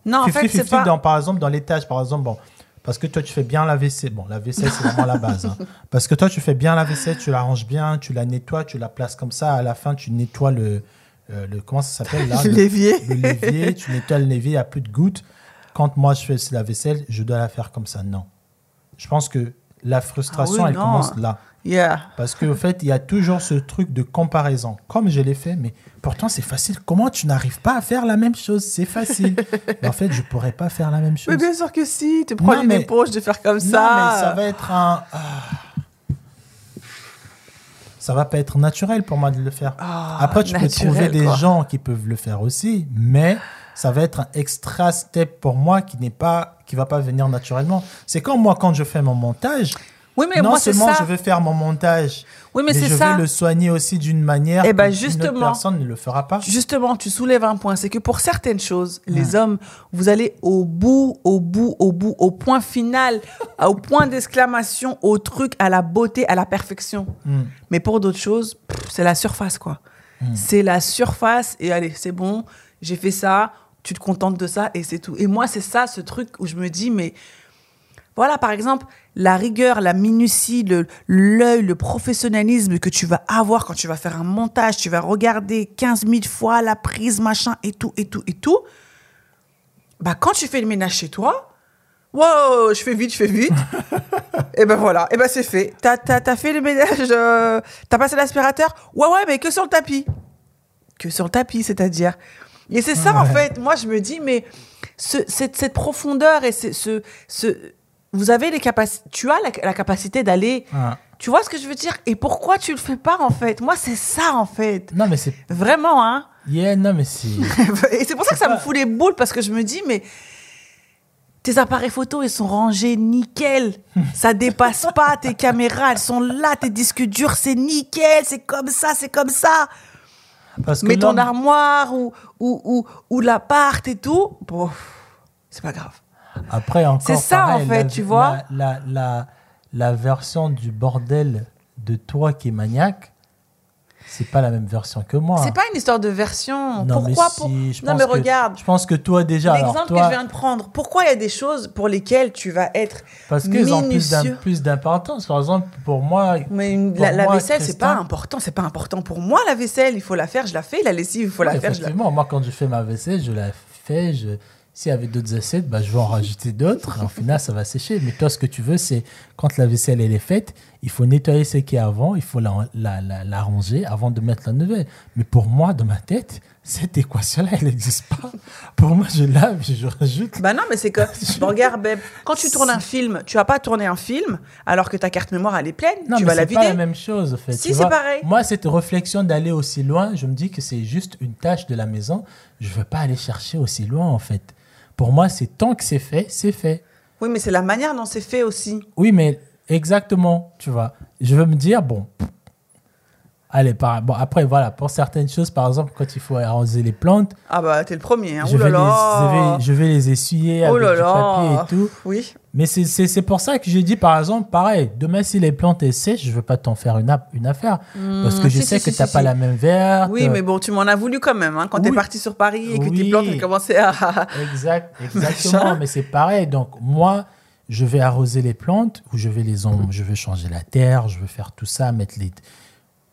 Non, en fait, c'est 50-50 pas. dans, par exemple, dans les tâches, par exemple, bon, parce que toi, tu fais bien la vaisselle. Bon, la vaisselle, c'est vraiment la base. hein. Parce que toi, tu fais bien la vaisselle, tu la ranges bien, tu la nettoies, tu la places comme ça. À la fin, tu nettoies le. euh, le comment ça s'appelle là? Le le- l'évier. Le l'évier, tu nettoies le l'évier, il n'y a plus de gouttes. Quand moi, je fais la vaisselle, je dois la faire comme ça. Non. Je pense que la frustration, Ah oui, elle non. commence là. Yeah. Parce qu'au fait, il y a toujours ce truc de comparaison. Comme je l'ai fait, mais pourtant c'est facile. Comment tu n'arrives pas à faire la même chose? C'est facile. mais en fait, je pourrais pas faire la même chose. Mais bien sûr que si, tu prends Non, une mais- éponge de faire comme non, ça. mais ça va être un. ah. Ça va pas être naturel pour moi de le faire. Ah, Après, tu peux trouver des quoi. gens qui peuvent le faire aussi, mais ça va être un extra step pour moi qui n'est pas, qui va pas venir naturellement. C'est comme moi quand je fais mon montage. Oui, mais non moi, seulement ça. je vais faire mon montage, Oui, mais je ça. vais le soigner aussi d'une manière Eh ben, que une autre justement. personne ne le fera pas. Justement, tu soulèves un point, c'est que pour certaines choses, les hommes, vous allez au bout, au bout, au bout, au point final, au point d'exclamation, au truc, à la beauté, à la perfection. Mm. Mais pour d'autres choses, c'est la surface, quoi. C'est la surface et allez, c'est bon, j'ai fait ça, tu te contentes de ça et c'est tout. Et moi, c'est ça, ce truc où je me dis, mais voilà, par exemple, la rigueur, la minutie, le- l'œil, le, professionnalisme que tu vas avoir quand tu vas faire un montage, tu vas regarder 15 000 fois la prise, machin, et tout, et tout, et tout. Bah, quand tu fais le ménage chez toi, wow, je fais vite, je fais vite. et ben voilà, et ben c'est fait. T'as as, fait le ménage, euh, t'as passé l'aspirateur, ouais, ouais, mais que sur le tapis. Que sur le tapis, c'est-à-dire. Et c'est ça, en fait. Moi, je me dis, mais ce- cette, cette profondeur et ce, ce, ce- vous avez les capacités, tu as la, la capacité d'aller, Ah. tu vois ce que je veux dire? Et pourquoi tu le fais pas, en fait? Moi, c'est ça, en fait. Non, mais c'est. Vraiment, hein Yeah, non, mais c'est. Et c'est pour ça que ça me fout les boules, parce que je me dis, mais tes appareils photo, ils sont rangés nickel. Ça dépasse pas tes caméras, elles sont là, tes disques durs, c'est nickel, c'est comme ça, c'est comme ça. Parce que Mais ton armoire ou, ou, ou, ou l'appart et tout, bon, c'est pas grave. Après, encore. C'est ça, pareil, en fait, la- tu vois. La, la, la, la version du bordel de toi qui est maniaque, c'est pas la même version que moi. C'est pas une histoire de version. Non, mais Pourquoi si, pour... je Non, mais que- regarde. Je pense que toi, déjà. L'exemple toi, que je viens de prendre, pourquoi il y a des choses pour lesquelles tu vas être Parce qu'ils ont plus d'importance. Par exemple, pour moi. Mais une- Pour la, la moi, vaisselle, c'est pas important. C'est pas important pour moi, la vaisselle. Il faut la faire, je la fais. La lessive, il faut la faire, je la effectivement, moi, quand je fais ma vaisselle, je la fais. Je... S'il y avait d'autres assiettes, bah, je vais en rajouter d'autres. Au final, ça va sécher. Mais toi, ce que tu veux, c'est quand la vaisselle elle est faite, il faut nettoyer ce qui est avant, il faut la, la, la, la ranger avant de mettre la nouvelle. Mais pour moi, dans ma tête, cette équation-là, elle n'existe pas. Pour moi, je lave, je rajoute. Bah non, mais c'est que, bon, regarde, babe, quand tu tournes un film, tu vas pas tourner un film alors que ta carte mémoire, elle est pleine. Non, tu mais vas la c'est pas vider. la même chose, en fait. Si, c'est pareil. Moi, cette réflexion d'aller aussi loin, je me dis que c'est juste une tâche de la maison. Je veux pas aller chercher aussi loin, en fait. Pour moi, c'est tant que c'est fait, c'est fait. Oui, mais c'est la manière dont c'est fait aussi. Oui, mais exactement, tu vois. Je veux me dire, bon, allez, par, bon, après, voilà, pour certaines choses, par exemple, quand il faut arroser les plantes, Ah bah, t'es le premier. Hein. je, vais les, là. je, vais, je vais les essuyer avec du papier et tout. Oui. Mais c'est- pour ça que j'ai dit, par exemple, pareil, demain, si les plantes elles sèchent, je veux pas t'en faire une, affaire. parce que je Hmm, si, sais si, que si, t'as si, pas la même verte. Oui, mais bon, tu m'en as voulu quand même. Hein, quand t'es Oui. parti sur Paris et que tes Oui. plantes ont commencé à. Exact, exactement, mais c'est pareil. Donc, moi, je vais arroser les plantes ou je vais les en- je vais changer la terre, je vais faire tout ça, mettre les.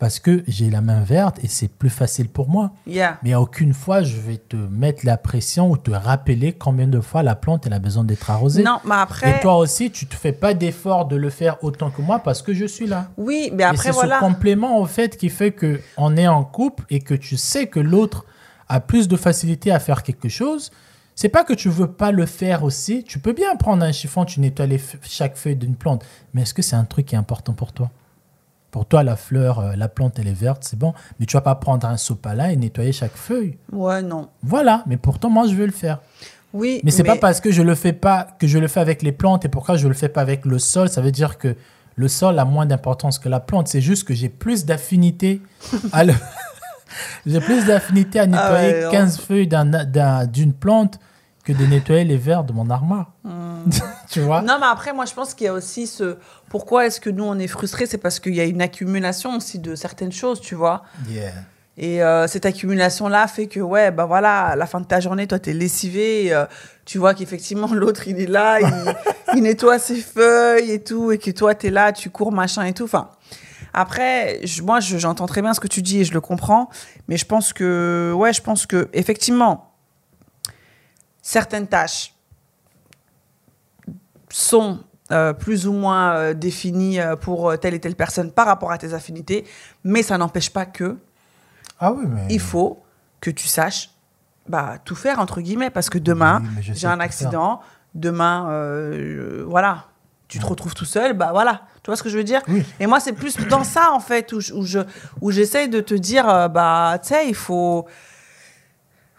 Parce que j'ai la main verte et c'est plus facile pour moi. Yeah. Mais aucune fois, je vais te mettre la pression ou te rappeler combien de fois la plante elle a besoin d'être arrosée. Non, mais après. Et toi aussi, tu te fais pas d'effort de le faire autant que moi parce que je suis là. Oui, mais et après, c'est voilà. ce complément en fait qui fait que on est en couple et que tu sais que l'autre a plus de facilité à faire quelque chose. C'est pas que tu veux pas le faire aussi. Tu peux bien prendre un chiffon, tu nettoies les chaque feuille d'une plante. Mais est-ce que c'est un truc qui est important pour toi? Pour toi, la fleur, euh, la plante, elle est verte, c'est bon. Mais tu vas pas prendre un sopalin et nettoyer chaque feuille. Ouais, non. Voilà. Mais pourtant, moi, je veux le faire. Oui. Mais c'est pas parce que je le fais pas que je le fais avec les plantes et pourquoi je le fais pas avec le sol. Ça veut dire que le sol a moins d'importance que la plante. C'est juste que j'ai plus d'affinité à le- j'ai plus d'affinité à nettoyer ouais, non. 15 feuilles d'un- d'un- d'une plante que de nettoyer les verres de mon armoire. Hmm. tu vois? Non, mais après, moi, je pense qu'il y a aussi ce. Pourquoi est-ce que nous, on est frustrés? C'est parce qu'il y a une accumulation aussi de certaines choses, tu vois? Yeah. Et euh, cette accumulation-là fait que, ouais, bah voilà, à la fin de ta journée, toi, t'es lessivé. et, euh, tu vois qu'effectivement, l'autre, il est là, il, il nettoie ses feuilles et tout, et que toi, t'es là, tu cours, machin et tout. Enfin, après, je- moi, je- j'entends très bien ce que tu dis et je le comprends. Mais je pense que, ouais, je pense que, effectivement, certaines tâches sont euh, plus ou moins euh, définies euh, pour telle et telle personne par rapport à tes affinités, mais ça n'empêche pas que Ah oui, mais. il faut que tu saches bah, tout faire, entre guillemets, parce que demain, Oui, j'ai un faire. accident, demain, euh, voilà, tu te retrouves tout seul, bah voilà. Tu vois ce que je veux dire? Oui. Et moi, c'est plus dans ça, en fait, où, je- où je, où j'essaye de te dire, bah, tu sais, il faut,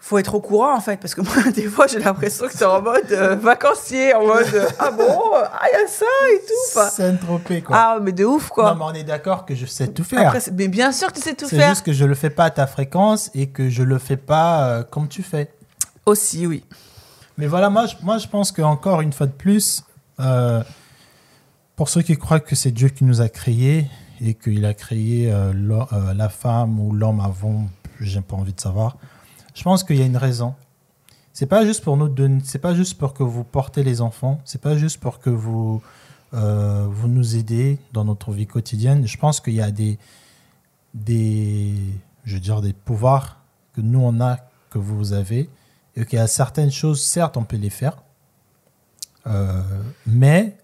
faut être au courant, en fait, parce que moi, des fois, j'ai l'impression que c'est en mode euh, vacancier, en mode, euh, ah bon, ah, il y a ça et tout. Saint-Tropez, quoi. Ah, mais de ouf, quoi. Non, mais on est d'accord que je sais tout faire. Après, c'est- mais bien sûr que tu sais tout C'est faire. juste que je le fais pas à ta fréquence et que je le fais pas euh, comme tu fais. Aussi, oui. Mais voilà, moi je, moi, je pense qu'encore une fois de plus, pour ceux qui croient que c'est Dieu qui nous a créés et qu'il a créé la femme ou l'homme avant, j'ai pas envie de savoir, je pense qu'il y a une raison. C'est pas juste pour nous donner, c'est pas juste pour que vous portez les enfants, c'est pas juste pour que vous euh, vous nous aidez dans notre vie quotidienne. Je pense qu'il y a des des je veux dire des pouvoirs que nous on a que vous avez et qu'il y a certaines choses, certes, on peut les faire, euh, mais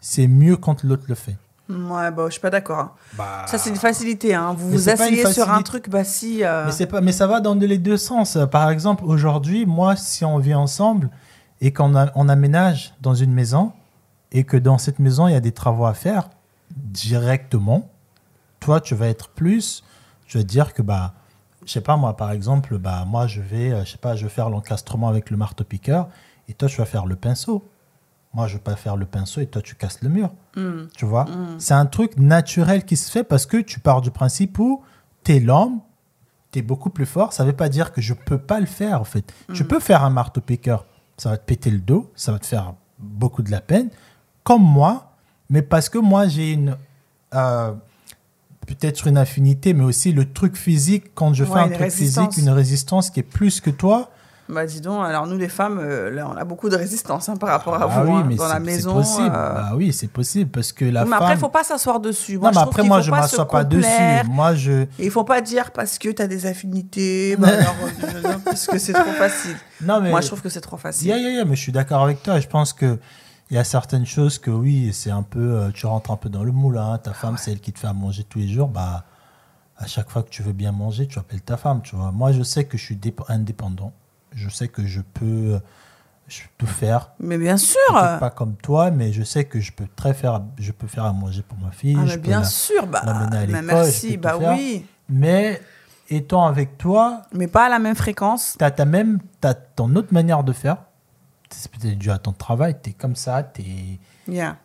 c'est mieux quand l'autre le fait. Ouais, bah, je suis pas d'accord. hein. Bah, Ça, c'est une facilité. Hein. Vous Mais vous c'est pas une asseyez sur un facilité. truc, bah si. euh, mais, c'est pas, mais ça va dans les deux sens. Par exemple, aujourd'hui, moi, si on vit ensemble et qu'on a- on aménage dans une maison et que dans cette maison, il y a des travaux à faire directement, toi, tu vas être plus, je vais te dire que, bah, je sais pas, moi, par exemple, bah, moi, je vais, euh, je sais pas, je vais faire l'encastrement avec le marteau-piqueur et toi, tu vas faire le pinceau. Moi, je vais pas faire le pinceau et toi, tu casses le mur. hmm. Tu vois? C'est un truc naturel qui se fait parce que tu pars du principe où tu es l'homme, tu es beaucoup plus fort. Ça veut pas dire que je peux pas le faire, en fait. Tu peux faire un marteau-piqueur. Ça va te péter le dos, ça va te faire beaucoup de la peine. Comme moi, mais parce que moi, j'ai une. euh, Peut-être une affinité, mais aussi le truc physique, quand je Ouais, fais un truc physique, une résistance qui est plus que toi. Bah dis donc, alors nous les femmes, euh, là, on a beaucoup de résistance hein, par rapport à Ah vous. oui, hein, mais dans la maison. possible. euh, Bah oui, c'est possible parce que la mais femme. après, il faut pas s'asseoir dessus. Moi, non, mais je après, moi, je m'assois pas dessus. Moi, je. Et il faut pas dire parce que tu as des affinités, bah, alors, euh, parce que c'est trop facile. Non, mais. Moi, je trouve que c'est trop facile. Yeah, yeah, yeah, mais je suis d'accord avec toi. Je pense que il y a certaines choses que oui, c'est un peu, tu rentres un peu dans le moule. hein. Ta femme, c'est elle qui te fait à manger tous les jours. Bah, à chaque fois que tu veux bien manger, tu appelles ta femme. Tu vois. Moi, je sais que je suis dép- indépendant. Je sais que je peux, je peux tout faire. Mais bien sûr. Pas comme toi, mais je sais que je peux très faire, je peux faire à manger pour ma fille. Ah, je mais peux bien sûr. Bah, à merci. Bah oui. Mais étant avec toi, Mais pas à la même fréquence. tu as, même t'as ton autre manière de faire. C'est peut-être dû à ton travail. Tu es comme ça, tu es, Yeah.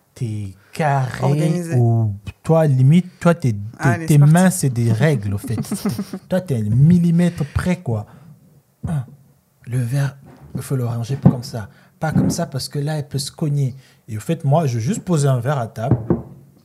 carré. Organisé. Ou toi, limite, toi, t'es- t'es- tes parti. mains, c'est des règles, au fait. toi, tu es un millimètre près, quoi. Le verre, il faut le ranger comme ça. Pas comme ça, parce que là, elle peut se cogner. Et au fait, moi, je vais juste poser un verre à table.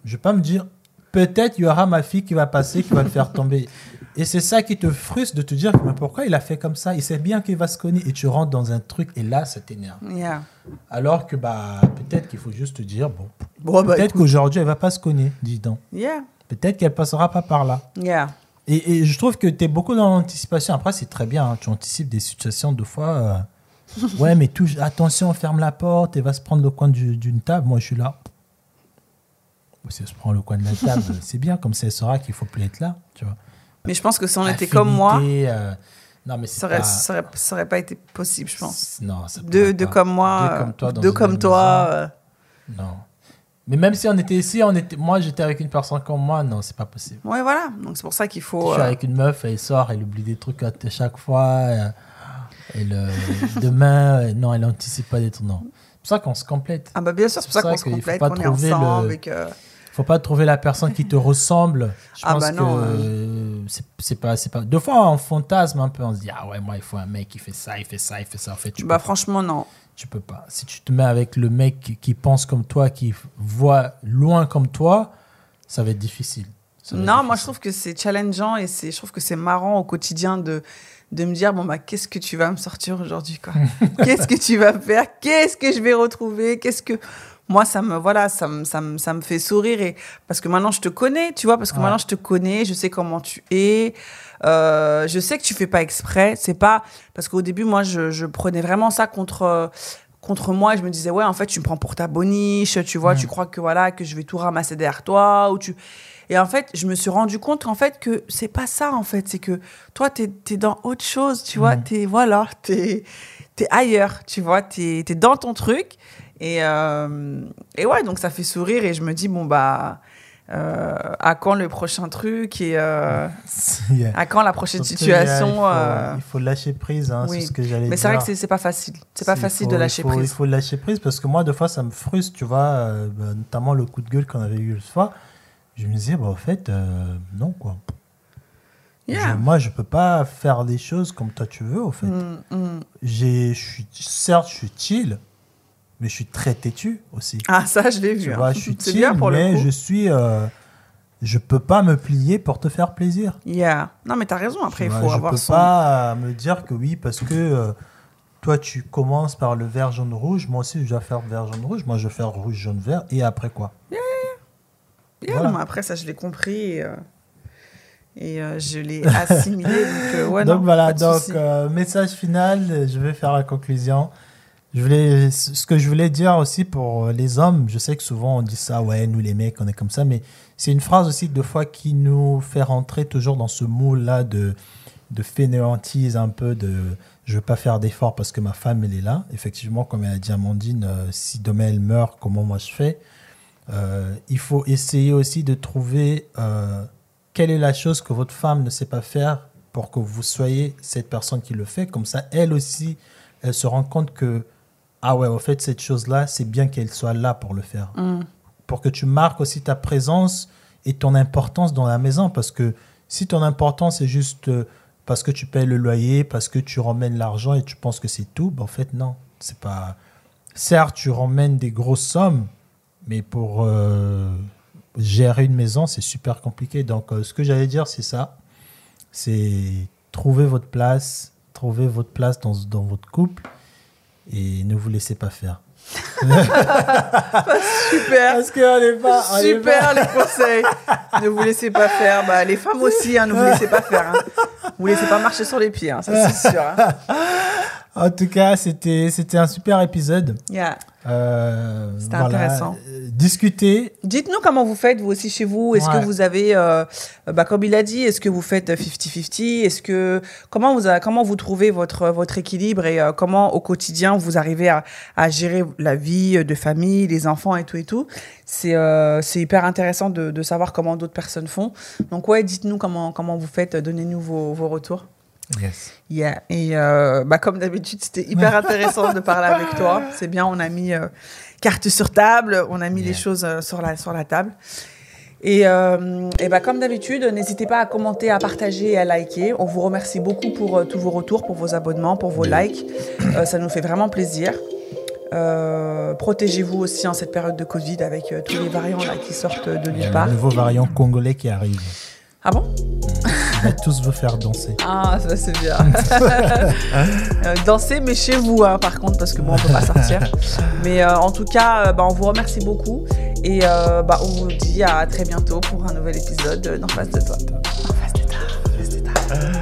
Je vais pas me dire, peut-être il y aura ma fille qui va passer, qui va le faire tomber. Et c'est ça qui te frustre de te dire, mais pourquoi il a fait comme ça? Il sait bien qu'il va se cogner. Et tu rentres dans un truc, et là, ça t'énerve. Yeah. Alors que bah, peut-être qu'il faut juste te dire, bon, Bon, bah, peut-être qu'aujourd'hui, elle va pas se cogner, dis donc. Yeah. Peut-être qu'elle passera pas par là. Yeah. Et, et je trouve que tu es beaucoup dans l'anticipation. Après, c'est très bien. hein. Tu anticipes des situations, deux fois. euh, ouais, mais touche, attention, ferme la porte et va se prendre le coin du- d'une table. Moi, je suis là. Si elle se prend le coin de la table, c'est bien. Comme ça, elle saura qu'il faut plus être là. Tu vois. Mais je pense que si on était comme moi, euh, non, mais c'est ça aurait, pas- été possible, je pense. Non, ça pas. comme moi, Deux comme toi. deux comme euh, Non. Mais même si on était ici, on était, moi j'étais avec une personne comme moi, non, c'est pas possible. Ouais, voilà. Donc c'est pour ça qu'il Je faut. suis euh, avec une meuf, elle sort, elle oublie des trucs à chaque fois. euh, le, demain, euh, non, elle anticipe pas des trucs. Non. C'est pour ça qu'on se complète. Ah bah bien sûr, c'est pour ça qu'on se complète, qu'on est ensemble. le- que- Faut pas trouver la personne qui te ressemble. Je Ah pense bah non, que euh, c'est- pas, c'est pas. Deux fois, on fantasme un peu. On se dit ah ouais, moi il faut un mec qui fait ça, il fait ça, il fait ça. En fait, tu Bah franchement, non. tu peux pas. Si tu te mets avec le mec qui, pense comme toi, qui voit loin comme toi, ça va être difficile. Être Non, moi je trouve que c'est challengeant et c'est, je trouve que c'est marrant au quotidien de, de me dire bon bah qu'est-ce que tu vas me sortir aujourd'hui quoi? Qu'est-ce que tu vas faire? Qu'est-ce que je vais retrouver? Qu'est-ce que moi ça me voilà ça me, ça me ça me fait sourire et parce que maintenant je te connais tu vois parce que Ouais. maintenant je te connais je sais comment tu es euh, je sais que tu fais pas exprès. C'est pas parce qu'au début moi je, je prenais vraiment ça contre contre moi, je me disais ouais en fait tu me prends pour ta boniche, tu vois, tu crois que voilà que je vais tout ramasser derrière toi ou tu et en fait, je me suis rendu compte en fait que c'est pas ça en fait, c'est que toi tu es, dans autre chose, tu vois, voilà, tu es, ailleurs, tu vois, tu es, dans ton truc et euh, et ouais, donc ça fait sourire et je me dis bon bah euh, à quand le prochain truc et euh, Yeah. à quand la prochaine situation il, faut, euh, il faut lâcher prise, hein, oui. c'est ce que j'allais dire. Mais c'est vrai que c'est- pas facile. C'est pas Il facile faut- de il lâcher faut- prise. Il faut lâcher prise parce que moi, deux fois, ça me frustre, tu vois, bah, notamment le coup de gueule qu'on avait eu le soir. Je me disais, bah, en fait, non, quoi. Yeah. Je- moi, je peux pas faire des choses comme toi tu veux, au fait. Mm, mm. J'ai, certes, je suis chill, mais je suis très têtu aussi. Ah, ça, je l'ai tu vu. hein. vois, je suis pour mais je suis, euh, je peux pas me plier pour te faire plaisir. Yeah. Non, mais t'as raison. Après, il Tu faut je avoir peux son. pas euh, me dire que oui, parce que euh, toi, tu commences par le vert, jaune, rouge. Moi aussi, je dois faire vert, jaune, rouge. Moi, je vais faire rouge, jaune, vert. Et après quoi? Yeah, Voilà. non, mais après, ça, je l'ai compris. Et, euh, et, euh, je l'ai assimilé. donc, ouais, Donc non, voilà, donc message final, je vais faire la conclusion. Je voulais, ce que je voulais dire aussi pour les hommes, je sais que souvent on dit ça, ouais, nous les mecs, on est comme ça, mais c'est une phrase aussi deux fois qui nous fait rentrer toujours dans ce moule-là de, de fainéantise, un peu de je veux pas faire d'efforts parce que ma femme, elle est là. Effectivement, comme elle a dit Amandine, euh, si demain elle meurt, comment moi je fais? Euh, Il faut essayer aussi de trouver euh, quelle est la chose que votre femme ne sait pas faire pour que vous soyez cette personne qui le fait. Comme ça, elle aussi, elle se rend compte que, ah ouais, au fait, cette chose-là, c'est bien qu'elle soit là pour le faire. Mm. Pour que tu marques aussi ta présence et ton importance dans la maison. Parce que si ton importance est juste euh, parce que tu payes le loyer, parce que tu ramènes l'argent et tu penses que c'est tout, ben en fait, non. C'est pas. Certes, tu ramènes des grosses sommes, mais pour euh, gérer une maison, c'est super compliqué. Donc, euh, ce que j'allais dire, c'est ça. C'est trouver votre place, trouver votre place dans, dans votre couple et ne vous laissez pas faire. Super. Parce n'est pas. Super les conseils. ne vous laissez pas faire. Bah, les femmes aussi, hein, ne vous laissez pas faire. Hein. Vous laissez pas marcher sur les pieds, hein, ça c'est sûr. En tout cas, c'était c'était un super épisode. Yeah. Euh, C'était voilà. intéressant. Euh, Discuter. Dites-nous comment vous faites, vous aussi chez vous. Est-ce Ouais. que vous avez, euh, bah, comme il a dit, est-ce que vous faites 50-50 Est-ce que comment vous comment vous trouvez votre votre équilibre et euh, comment au quotidien vous arrivez à, à gérer la vie de famille, les enfants et tout et tout? C'est euh, c'est hyper intéressant de, de savoir comment d'autres personnes font. Donc ouais, dites-nous comment comment vous faites. Donnez-nous vos, vos retours. Yes. Yeah. Et euh, bah, comme d'habitude, c'était hyper intéressant de parler avec toi. C'est bien, on a mis euh, carte sur table, on a mis Yeah. les choses euh, sur, la, sur la table. Et, et bah, comme d'habitude, n'hésitez pas à commenter, à partager et à liker. On vous remercie beaucoup pour tous vos retours, pour vos abonnements, pour vos likes. Ça nous fait vraiment plaisir. Euh, Protégez-vous aussi en cette période de Covid avec euh, tous les variants là, qui sortent de nulle part. le nouveau variant congolais qui arrive. Ah bon? On va tous vous faire danser. Ah, ça c'est bien. Euh, danser, mais chez vous, hein, par contre, parce que moi, on peut pas sortir. Mais euh, en tout cas, euh, bah, on vous remercie beaucoup. Et bah, on vous dit à très bientôt pour un nouvel épisode d'En face de toi. En face de toi. En face de toi. Ah.